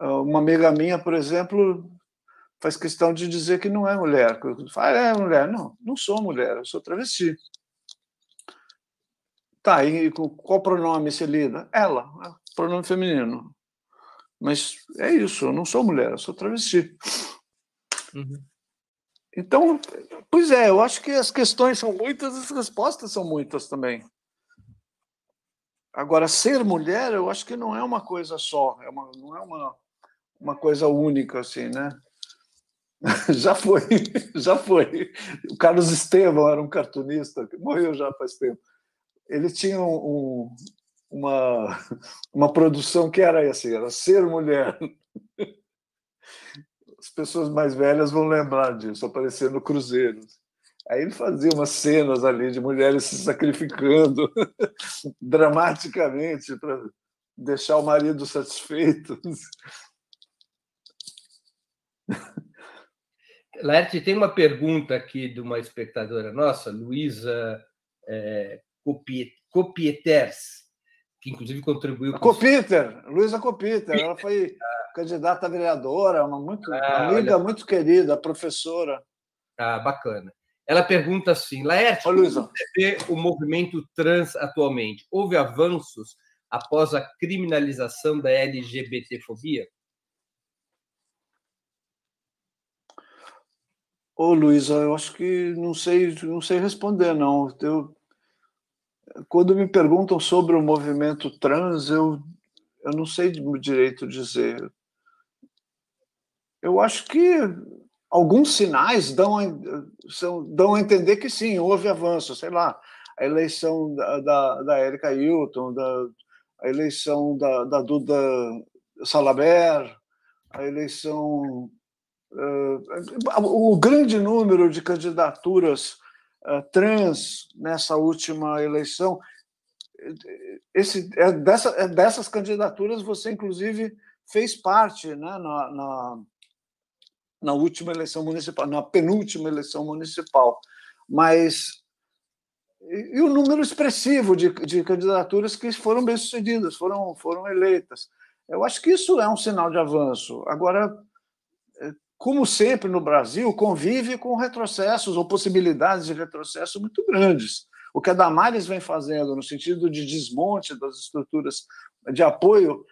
Uh, uma amiga minha, por exemplo, faz questão de dizer que não é mulher. Fala, é mulher. Não, não sou mulher, eu sou travesti. Tá, e qual pronome se lida? Ela, é pronome feminino. Mas é isso, eu não sou mulher, eu sou travesti. Uhum. Então, pois é, eu acho que as questões são muitas, as respostas são muitas também. Agora, ser mulher, eu acho que não é uma coisa só, é uma, não é uma, uma coisa única, assim, né? Já foi, já foi. O Carlos Estevam era um cartunista, morreu já faz tempo. ele tinha um, uma, uma produção que era assim, era ser mulher. As pessoas mais velhas vão lembrar disso, aparecer no Cruzeiro. Aí ele fazia umas cenas ali de mulheres se sacrificando dramaticamente para deixar o marido satisfeito. Laerte, tem uma pergunta aqui de uma espectadora nossa, Luísa é, Copieters, que inclusive contribuiu. Copiter, Luísa Copiter, ela foi candidata a vereadora, uma muito, ah, amiga olha... muito querida, professora. Ah, bacana. Ela pergunta assim, Laerte, como você vê o movimento trans atualmente? Houve avanços após a criminalização da LGBTfobia? Ô, Luísa, eu acho que não sei, não sei responder, não. Eu, quando me perguntam sobre o movimento trans, eu, eu não sei direito dizer. Eu acho que alguns sinais dão a, são, dão a entender que sim, houve avanço. Sei lá, a eleição da, da, da Erika Hilton, da, a eleição da, da Duda Salaber, a eleição. Uh, o grande número de candidaturas uh, trans nessa última eleição. Esse, é, dessa, é dessas candidaturas você, inclusive, fez parte né, na, na, na última eleição municipal, na penúltima eleição municipal. Mas e, o número expressivo de, de candidaturas que foram bem-sucedidas, foram, foram eleitas. Eu acho que isso é um sinal de avanço. Agora, como sempre no Brasil, convive com retrocessos ou possibilidades de retrocesso muito grandes. O que a Damares vem fazendo no sentido de desmonte das estruturas de apoio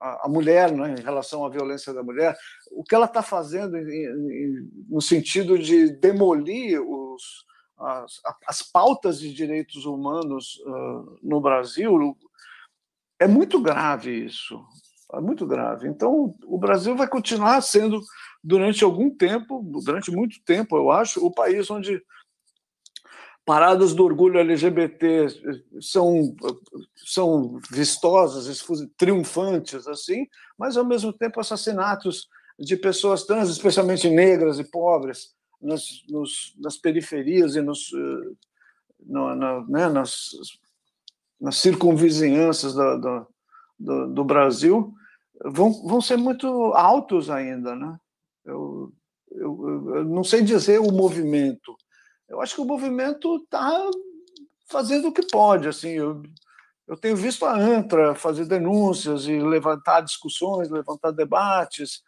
à, mulher, né, em relação à violência da mulher, o que ela está fazendo no sentido de demolir os, as, as pautas de direitos humanos uh, no Brasil, é muito grave isso. É muito grave. Então, o Brasil vai continuar sendo, durante algum tempo, durante muito tempo, eu acho, o país onde paradas do orgulho LGBT são, são vistosas, triunfantes, assim, mas, ao mesmo tempo, assassinatos de pessoas trans, especialmente negras e pobres, nas, nos, nas periferias e nos, eh, no, na, né, nas, nas circunvizinhanças do, do, do, do, Brasil vão, vão ser muito altos ainda. Né? Eu, eu, eu não sei dizer o movimento. Eu acho que o movimento está fazendo o que pode. Assim, eu, eu tenho visto a ANTRA fazer denúncias e levantar discussões, levantar debates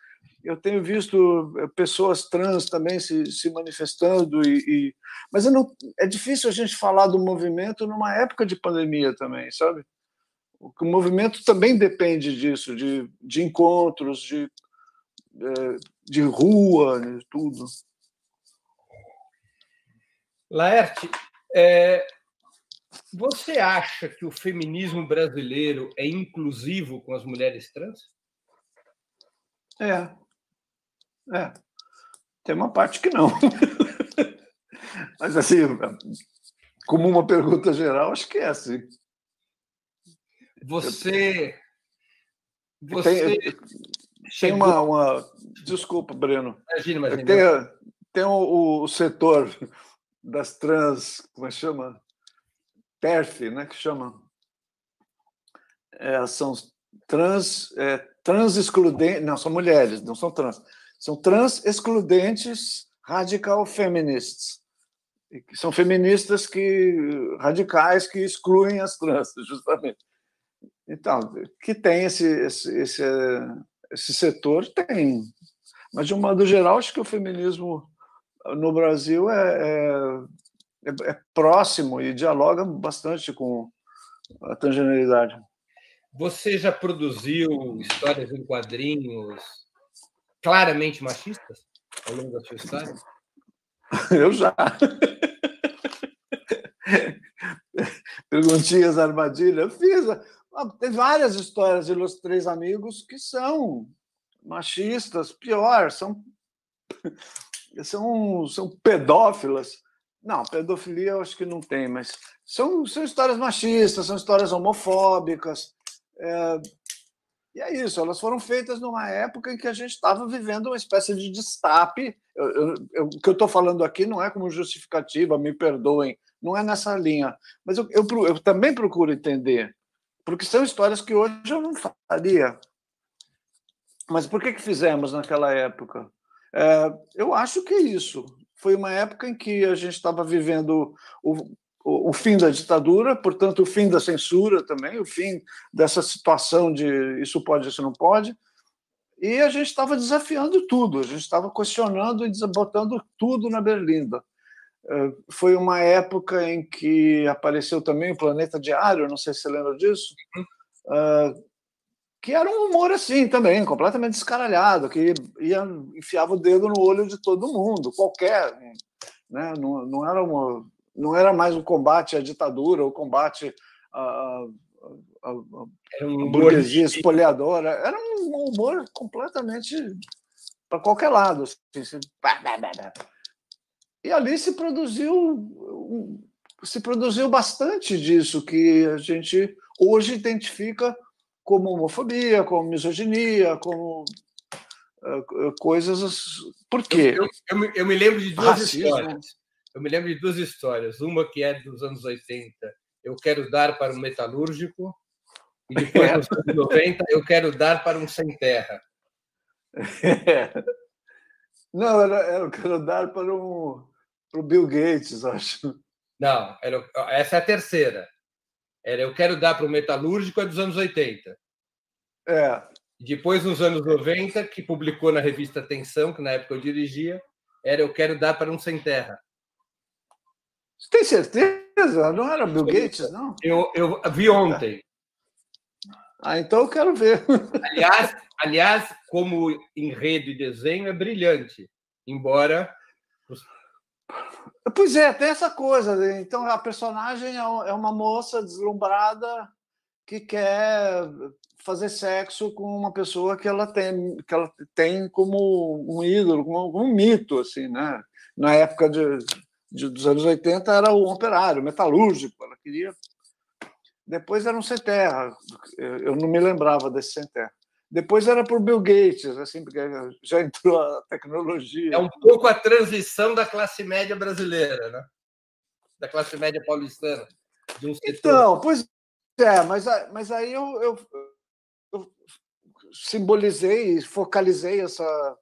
eu tenho visto eh, pessoas trans também se, se manifestando e, e... mas não, é difícil a gente falar do movimento numa época de pandemia também, sabe? O movimento também depende disso, de, de encontros, de, eh, de rua, de tudo. Laerte, é, você acha que o feminismo brasileiro é inclusivo com as mulheres trans? É, é, tem uma parte que não. Mas, assim, como uma pergunta geral, acho que é assim. Você. Você. Tem, tem uma, uma. Desculpa, Breno. Imagina, imagina. Tem, tem o, o, setor das trans, como é que chama? TERF, né? Que chama. É, são trans, é, trans excludentes. Não, são mulheres, não são trans são trans excludentes radical feminists. São feministas que radicais que excluem as trans, justamente. Então, que tem esse, esse, esse, esse setor, tem. Mas, de um modo geral, acho que o feminismo no Brasil é, é, é próximo e dialoga bastante com a transgeneridade. Você já produziu histórias em quadrinhos claramente machistas ao longo da sua história? Eu já. Perguntinhas, armadilha. Eu fiz. Tem várias histórias de Los Três Amigos que são machistas, pior, são, são, são pedófilas. Não, pedofilia eu acho que não tem, mas são, são histórias machistas, são histórias homofóbicas. É, e é isso, elas foram feitas numa época em que a gente estava vivendo uma espécie de destape. O que eu estou falando aqui não é como justificativa, me perdoem, não é nessa linha. Mas eu, também procuro entender, porque são histórias que hoje eu não faria. Mas por que, que fizemos naquela época? É, eu acho que é isso. Foi uma época em que a gente estava vivendo o, o, o, fim da ditadura, portanto, o fim da censura também, o fim dessa situação de isso pode, isso não pode. E a gente estava desafiando tudo, a gente estava questionando e botando tudo na berlinda. É, foi uma época em que apareceu também o Planeta Diário, não sei se você lembra disso, uhum. que era um humor assim também, completamente descaralhado, que ia, enfiava o dedo no olho de todo mundo, qualquer. Né? Não, não, era uma, não era mais o um combate à ditadura, o combate à, à, à um burguesia espoliadora, era um humor completamente para qualquer lado. Assim, e ali se produziu se produziu bastante disso que a gente hoje identifica como homofobia, como misoginia, como uh, coisas. Por quê? Eu, eu, eu, eu, me lembro de duas Racismo. histórias. Eu me lembro de duas histórias. Uma que é dos anos 80, eu quero dar para um metalúrgico, e depois, é. nos anos 90, eu quero dar para um sem terra. É. Não, era, era, eu quero dar para um para o Bill Gates, acho. Não, era, essa é a terceira. Era Eu Quero Dar para o Metalúrgico, é dos anos 80. É. Depois, nos anos 90, que publicou na revista Atenção, que na época eu dirigia, era Eu Quero Dar para um Sem Terra. Você tem certeza? Não era Bill Gates, não? Eu, eu vi ontem. Ah, então eu quero ver. Aliás, aliás, como enredo e desenho, é brilhante. Embora Pois é, tem essa coisa. Né? Então, a personagem é, é uma moça deslumbrada que quer fazer sexo com uma pessoa que ela tem, que ela tem como um ídolo, como um mito, assim, né? Na época de, de, dos anos 80 era o operário, metalúrgico. Ela queria. Depois era um sem terra. Eu não me lembrava desse sem terra. Depois era por Bill Gates, assim, porque já entrou a tecnologia. É um pouco a transição da classe média brasileira, né? Da classe média paulistana. Um então, pois é, mas, mas aí eu, eu, eu simbolizei, focalizei essa,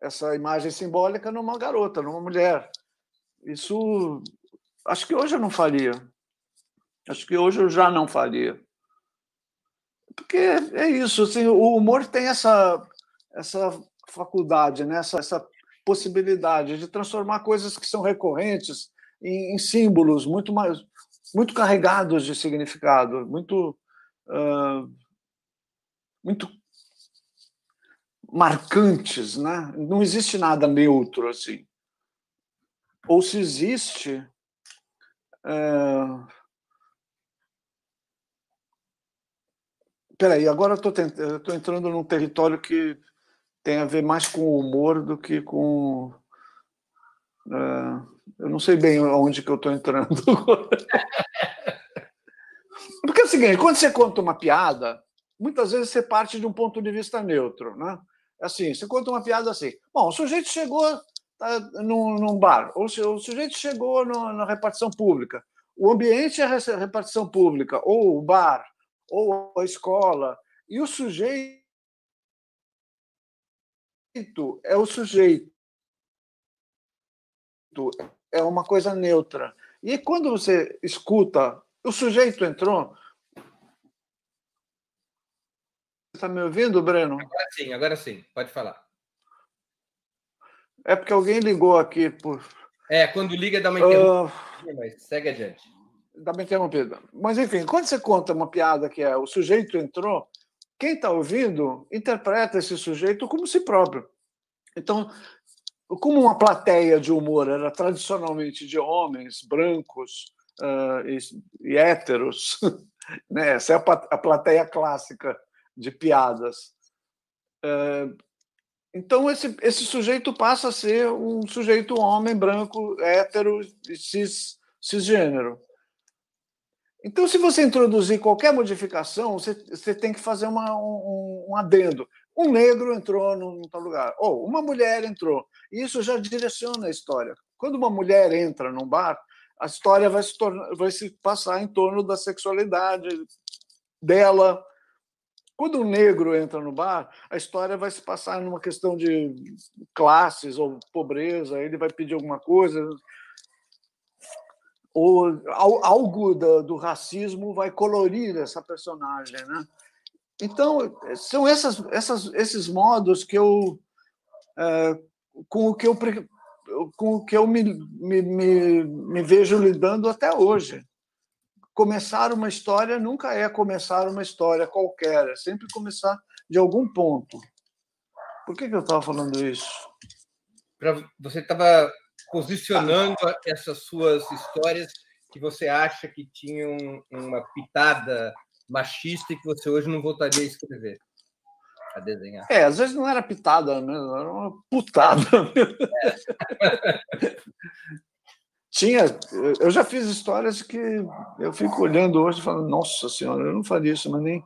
essa imagem simbólica numa garota, numa mulher. Isso acho que hoje eu não faria. Acho que hoje eu já não faria porque é isso, assim, o humor tem essa, essa faculdade, né? essa, essa possibilidade de transformar coisas que são recorrentes em, em símbolos muito mais muito carregados de significado, muito uh, muito marcantes, né? Não existe nada neutro assim. Ou se existe, uh, Peraí, agora eu estou entrando num território que tem a ver mais com o humor do que com. Uh, eu não sei bem onde que eu estou entrando. Porque é o seguinte, quando você conta uma piada, muitas vezes você parte de um ponto de vista neutro, né? Assim, você conta uma piada assim. Bom, o sujeito chegou tá, num, num bar, ou o sujeito chegou no, na repartição pública. O ambiente é a repartição pública, ou o bar, ou a escola. E o sujeito é o sujeito. É uma coisa neutra. E quando você escuta, o sujeito entrou. Está me ouvindo, Breno? Agora sim, agora sim, pode falar. É porque alguém ligou aqui por. É, quando liga dá uma interrupção, uh... mas segue adiante dá uma interrompida. Mas, enfim, quando você conta uma piada que é o sujeito entrou, quem está ouvindo interpreta esse sujeito como si próprio. Então, como uma plateia de humor era tradicionalmente de homens brancos uh, e, e, héteros, né? essa é a, a plateia clássica de piadas. Uh, Então, esse, esse sujeito passa a ser um sujeito homem, branco, hétero, cis, cisgênero. Então, se você introduzir qualquer modificação, você, você tem que fazer uma, um, um adendo. Um negro entrou num tal lugar, ou uma mulher entrou. E isso já direciona a história. Quando uma mulher entra num bar, a história vai se, tornar, vai se passar em torno da sexualidade dela, quando o negro entra no bar, a história vai se passar numa questão de classes ou pobreza, ele vai pedir alguma coisa, ou algo do, do racismo vai colorir essa personagem, né? Então são essas, essas, esses modos que eu é, com o que eu com o que eu me, me, me, me vejo lidando até hoje começar uma história nunca é começar uma história qualquer, é sempre começar de algum ponto. Por que, que eu estava falando isso? Pra, você estava posicionando essas suas histórias que você acha que tinham uma pitada machista e que você hoje não voltaria a escrever, a desenhar. É, às vezes não era pitada mesmo, era uma putada. É. Tinha, eu já fiz histórias que eu fico olhando hoje e falando, nossa senhora, eu não faria isso, mas nem.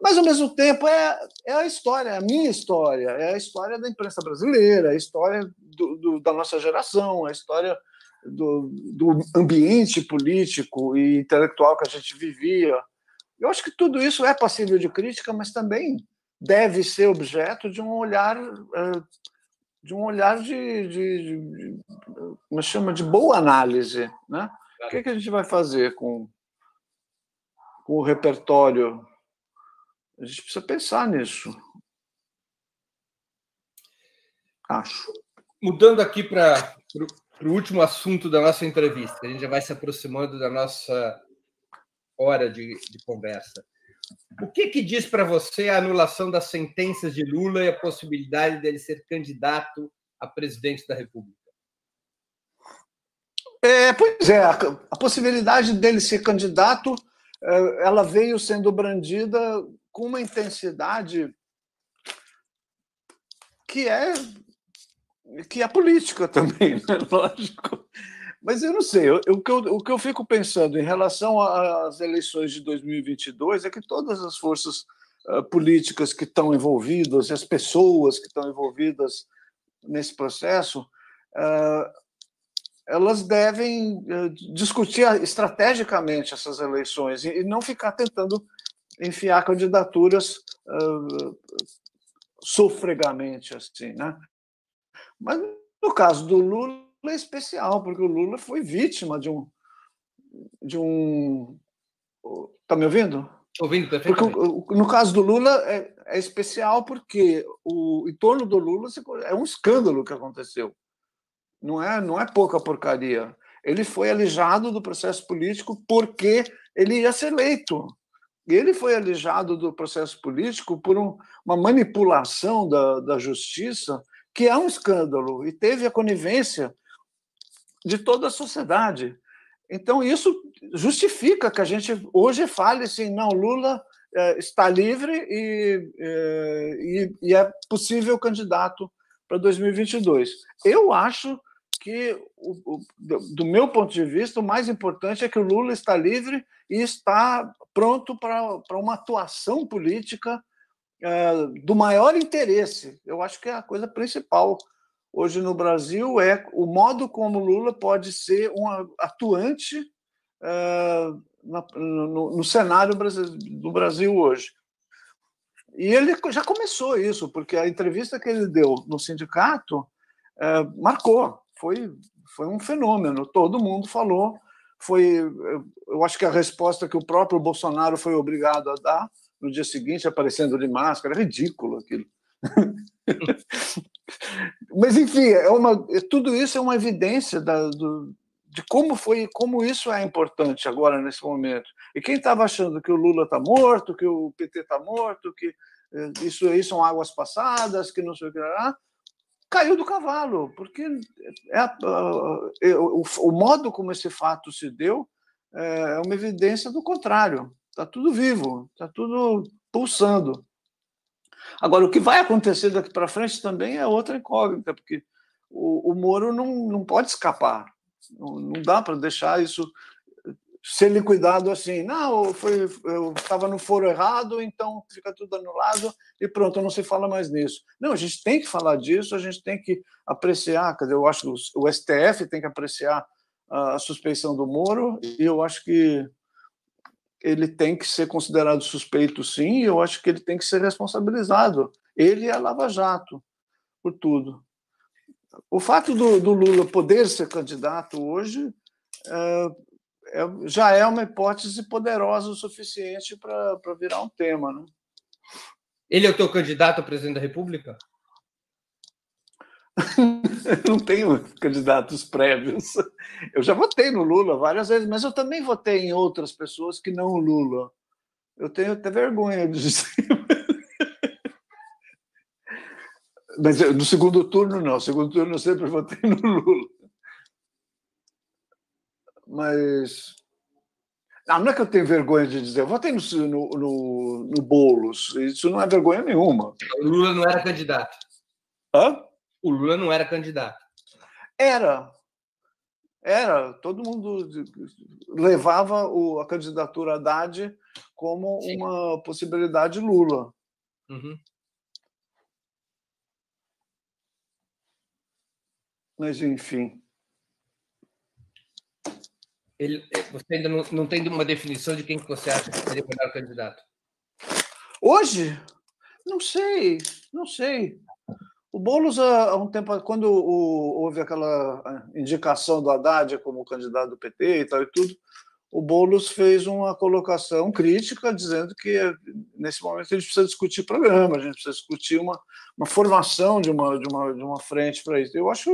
Mas, ao mesmo tempo, é, é a história, é a minha história, é a história da imprensa brasileira, é a história do, do, da nossa geração, a história do, do ambiente político e intelectual que a gente vivia. Eu acho que tudo isso é passível de crítica, mas também deve ser objeto de um olhar uh, de um olhar de, de, de, chama de boa análise, né? O que, é que a gente vai fazer com, com o repertório? A gente precisa pensar nisso. Acho. Mudando aqui para o último assunto da nossa entrevista, a gente já vai se aproximando da nossa hora de, de conversa. O que, que diz para você a anulação das sentenças de Lula e a possibilidade dele ser candidato a presidente da República? É, pois é, a, a possibilidade dele ser candidato, é, ela veio sendo brandida com uma intensidade que é que é política também, né? lógico. Mas eu não sei, eu, o, que eu, o que eu fico pensando em relação às eleições de 2022 é que todas as forças uh, políticas que estão envolvidas, as pessoas que estão envolvidas nesse processo, uh, elas devem uh, discutir estrategicamente essas eleições e, e, não ficar tentando enfiar candidaturas sofregamente assim, né? Mas no caso do Lula é especial, porque o Lula foi vítima de um. De um tá me ouvindo? Ouvindo, perfeitamente. Porque, no caso do Lula é, é especial porque o em torno do Lula é um escândalo que aconteceu. Não é, não é pouca porcaria. Ele foi alijado do processo político porque ele ia ser eleito. Ele foi alijado do processo político por um, uma manipulação da, da justiça que é um escândalo e teve a conivência de toda a sociedade. Então, isso justifica que a gente hoje fale assim: não, Lula é, está livre e, é, e, e, é possível candidato para 2022. Eu acho que, do meu ponto de vista, o mais importante é que o Lula está livre e está pronto para, para uma atuação política é, do maior interesse. Eu acho que é a coisa principal hoje no Brasil é o modo como Lula pode ser um atuante uh, na, no, no, cenário do Brasil hoje. E ele já começou isso, porque a entrevista que ele deu no sindicato uh, marcou, foi, foi um fenômeno, todo mundo falou. Foi, eu acho que a resposta que o próprio Bolsonaro foi obrigado a dar no dia seguinte, aparecendo de máscara, é ridículo aquilo. Mas, enfim, é uma, é, tudo isso é uma evidência da, do, de como foi, como isso é importante agora nesse momento. E quem estava achando que o Lula está morto, que o PT está morto, que é, isso aí são águas passadas, que não sei o que lá, caiu do cavalo, porque é, é, o, o, modo como esse fato se deu é uma evidência do contrário. Está tudo vivo, está tudo pulsando. Agora, o que vai acontecer daqui para frente também é outra incógnita, porque o, o Moro não, não pode escapar. Não, não dá para deixar isso ser liquidado assim. Não, foi, eu estava no foro errado, então fica tudo anulado e pronto, não se fala mais nisso. Não, a gente tem que falar disso, a gente tem que apreciar. Quer dizer, eu acho que o STF tem que apreciar a suspeição do Moro e eu acho que ele tem que ser considerado suspeito, sim, e eu acho que ele tem que ser responsabilizado. Ele a Lava Jato, por tudo. O fato do, do Lula poder ser candidato hoje é, é, já é uma hipótese poderosa o suficiente para virar um tema. Né? Ele é o teu candidato a presidente da República? não tenho candidatos prévios. Eu já votei no Lula várias vezes, mas eu também votei em outras pessoas que não o Lula. Eu tenho até vergonha de dizer. Mas no segundo turno, não. No segundo turno eu sempre votei no Lula. Mas. Não, não é que eu tenho vergonha de dizer, eu votei no, no, no, no Boulos. Isso não é vergonha nenhuma. O Lula não era candidato. Hã? O Lula não era candidato. Era. Era. Todo mundo levava o, a candidatura Haddad como Sim. uma possibilidade Lula. Uhum. Mas, enfim. Ele, você ainda não, não tem uma definição de quem que você acha que seria o melhor candidato? Hoje? Não sei, não sei. O Boulos, há um tempo, quando houve aquela indicação do Haddad como candidato do PT e tal e tudo, o Boulos fez uma colocação crítica, dizendo que nesse momento a gente precisa discutir programa, a gente precisa discutir uma, uma formação de uma, de, uma, de uma frente para isso. Eu acho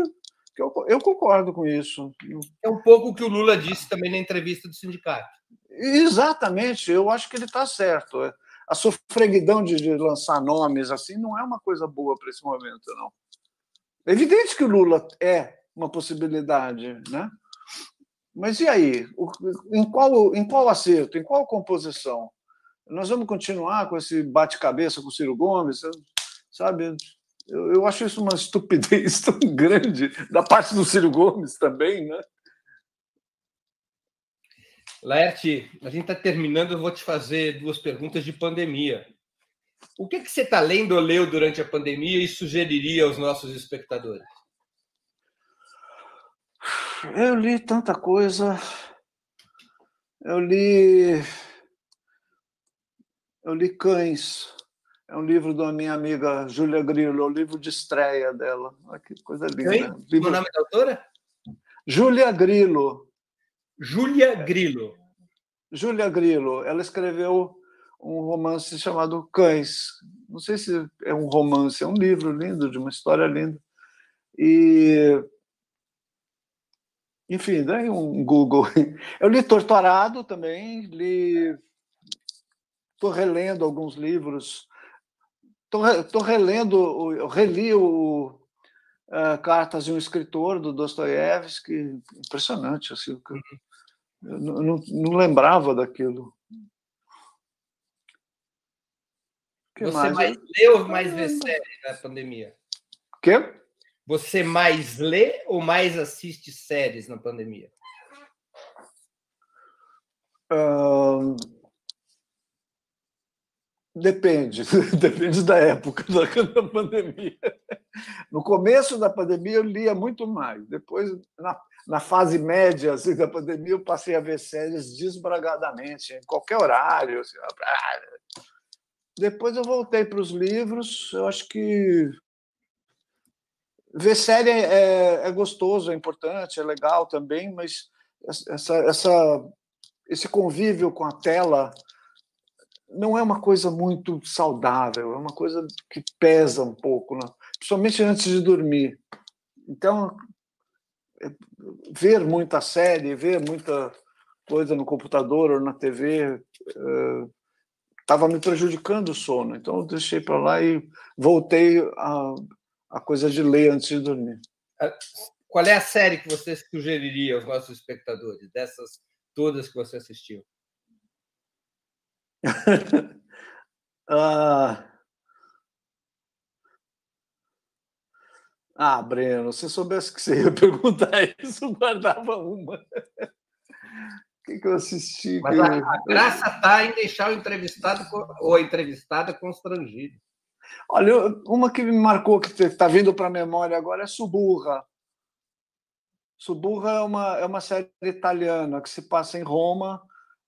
que eu, eu concordo com isso. É um pouco o que o Lula disse também na entrevista do sindicato. Exatamente, eu acho que ele está certo a sofreguidão de, de lançar nomes assim não é uma coisa boa para esse momento, não. É evidente que o Lula é uma possibilidade, né? Mas e aí? Em qual, em qual acerto? Em qual composição? Nós vamos continuar com esse bate-cabeça com o Ciro Gomes, sabe? Eu, eu acho isso uma estupidez tão grande da parte do Ciro Gomes também, né? Laerte, a gente está terminando, eu vou te fazer duas perguntas de pandemia. O que, que você está lendo ou leu durante a pandemia e sugeriria aos nossos espectadores? Eu li tanta coisa. Eu li. Eu li Cães. É um livro da minha amiga Júlia Grillo, é o livro de estreia dela. Olha que coisa linda. Quem? Livro... O nome da autora? Júlia Grillo. Júlia Grilo. Júlia Grilo, ela escreveu um romance chamado Cães. Não sei se é um romance, é um livro lindo, de uma história linda. E. Enfim, daí um Google. Eu li Torturado também, li. Estou relendo alguns livros. Estou relendo, eu reli o uh, Cartas de um Escritor, do Dostoiévski. Impressionante, assim, eu não, não, lembrava daquilo. Que Você mais, mais lê ou mais vê série na pandemia? Quê? Você mais lê ou mais assiste séries na pandemia? Uh, depende, depende da época da, pandemia. No começo da pandemia eu lia muito mais. Depois, na, na fase média assim, da pandemia, eu passei a ver séries desbragadamente, em qualquer horário. Assim, depois eu voltei para os livros. Eu acho que ver série é, é, gostoso, é importante, é legal também, mas essa, essa, esse convívio com a tela não é uma coisa muito saudável, é uma coisa que pesa um pouco, né? principalmente antes de dormir. Então, ver muita série, ver muita coisa no computador ou na TV estava me prejudicando o sono. Então eu deixei para lá e voltei a, a coisa de ler antes de dormir. Qual é a série que você sugeriria aos nossos espectadores, dessas todas que você assistiu? ah, Ah, Breno, se soubesse que você ia perguntar isso, guardava uma. O que, que eu assisti? Mas a, a graça está em deixar o entrevistado ou a entrevistada constrangido. Olha, uma que me marcou, que está vindo para a memória agora, é Suburra. Suburra é uma, é uma série italiana que se passa em Roma,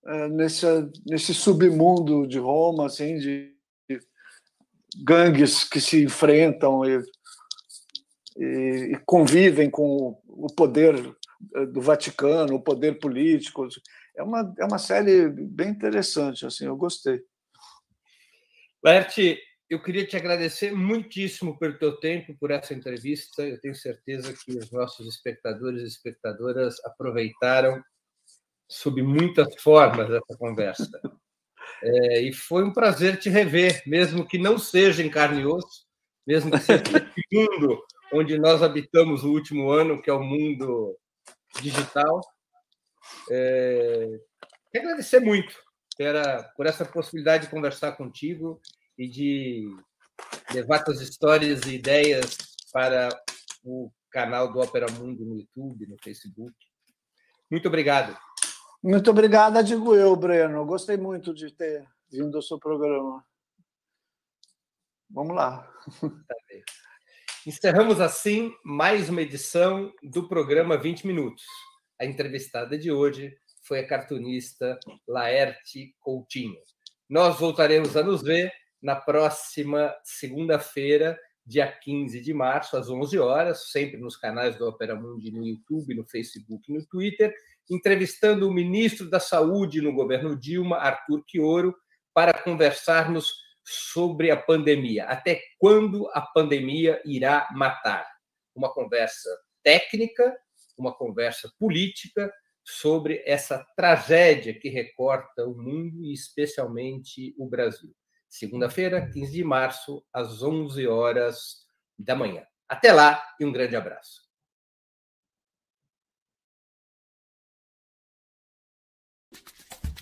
é, nesse, nesse submundo de Roma, assim, de, de gangues que se enfrentam e, e, convivem com o poder é, do Vaticano, o poder político. É uma, é uma série bem interessante, assim, eu gostei. Laerte, eu queria te agradecer muitíssimo pelo teu tempo, por essa entrevista. Eu tenho certeza que os nossos espectadores e espectadoras aproveitaram sob muitas formas essa conversa. É, e foi um prazer te rever, mesmo que não seja em carne e osso, mesmo que seja no mundo onde nós habitamos o último ano, que é o mundo digital. É, quero agradecer muito por essa possibilidade de conversar contigo e de levar suas histórias e ideias para o canal do Opera Mundo no YouTube, no Facebook. Muito obrigado. Muito obrigada, digo eu, Breno. Gostei muito de ter vindo ao seu programa. Vamos lá. Tá Encerramos assim mais uma edição do programa 20 Minutos. A entrevistada de hoje foi a cartunista Laerte Coutinho. Nós voltaremos a nos ver na próxima segunda-feira, dia 15 de março, às 11 horas, sempre nos canais do Opera Mundi no YouTube, no Facebook e no Twitter, entrevistando o ministro da Saúde no governo Dilma, Arthur Quioro, para conversarmos sobre a pandemia. Até quando a pandemia irá matar? Uma conversa técnica, uma conversa política sobre essa tragédia que recorta o mundo e especialmente o Brasil segunda-feira, 15 de março, às 11 horas da manhã. Até lá e um grande abraço.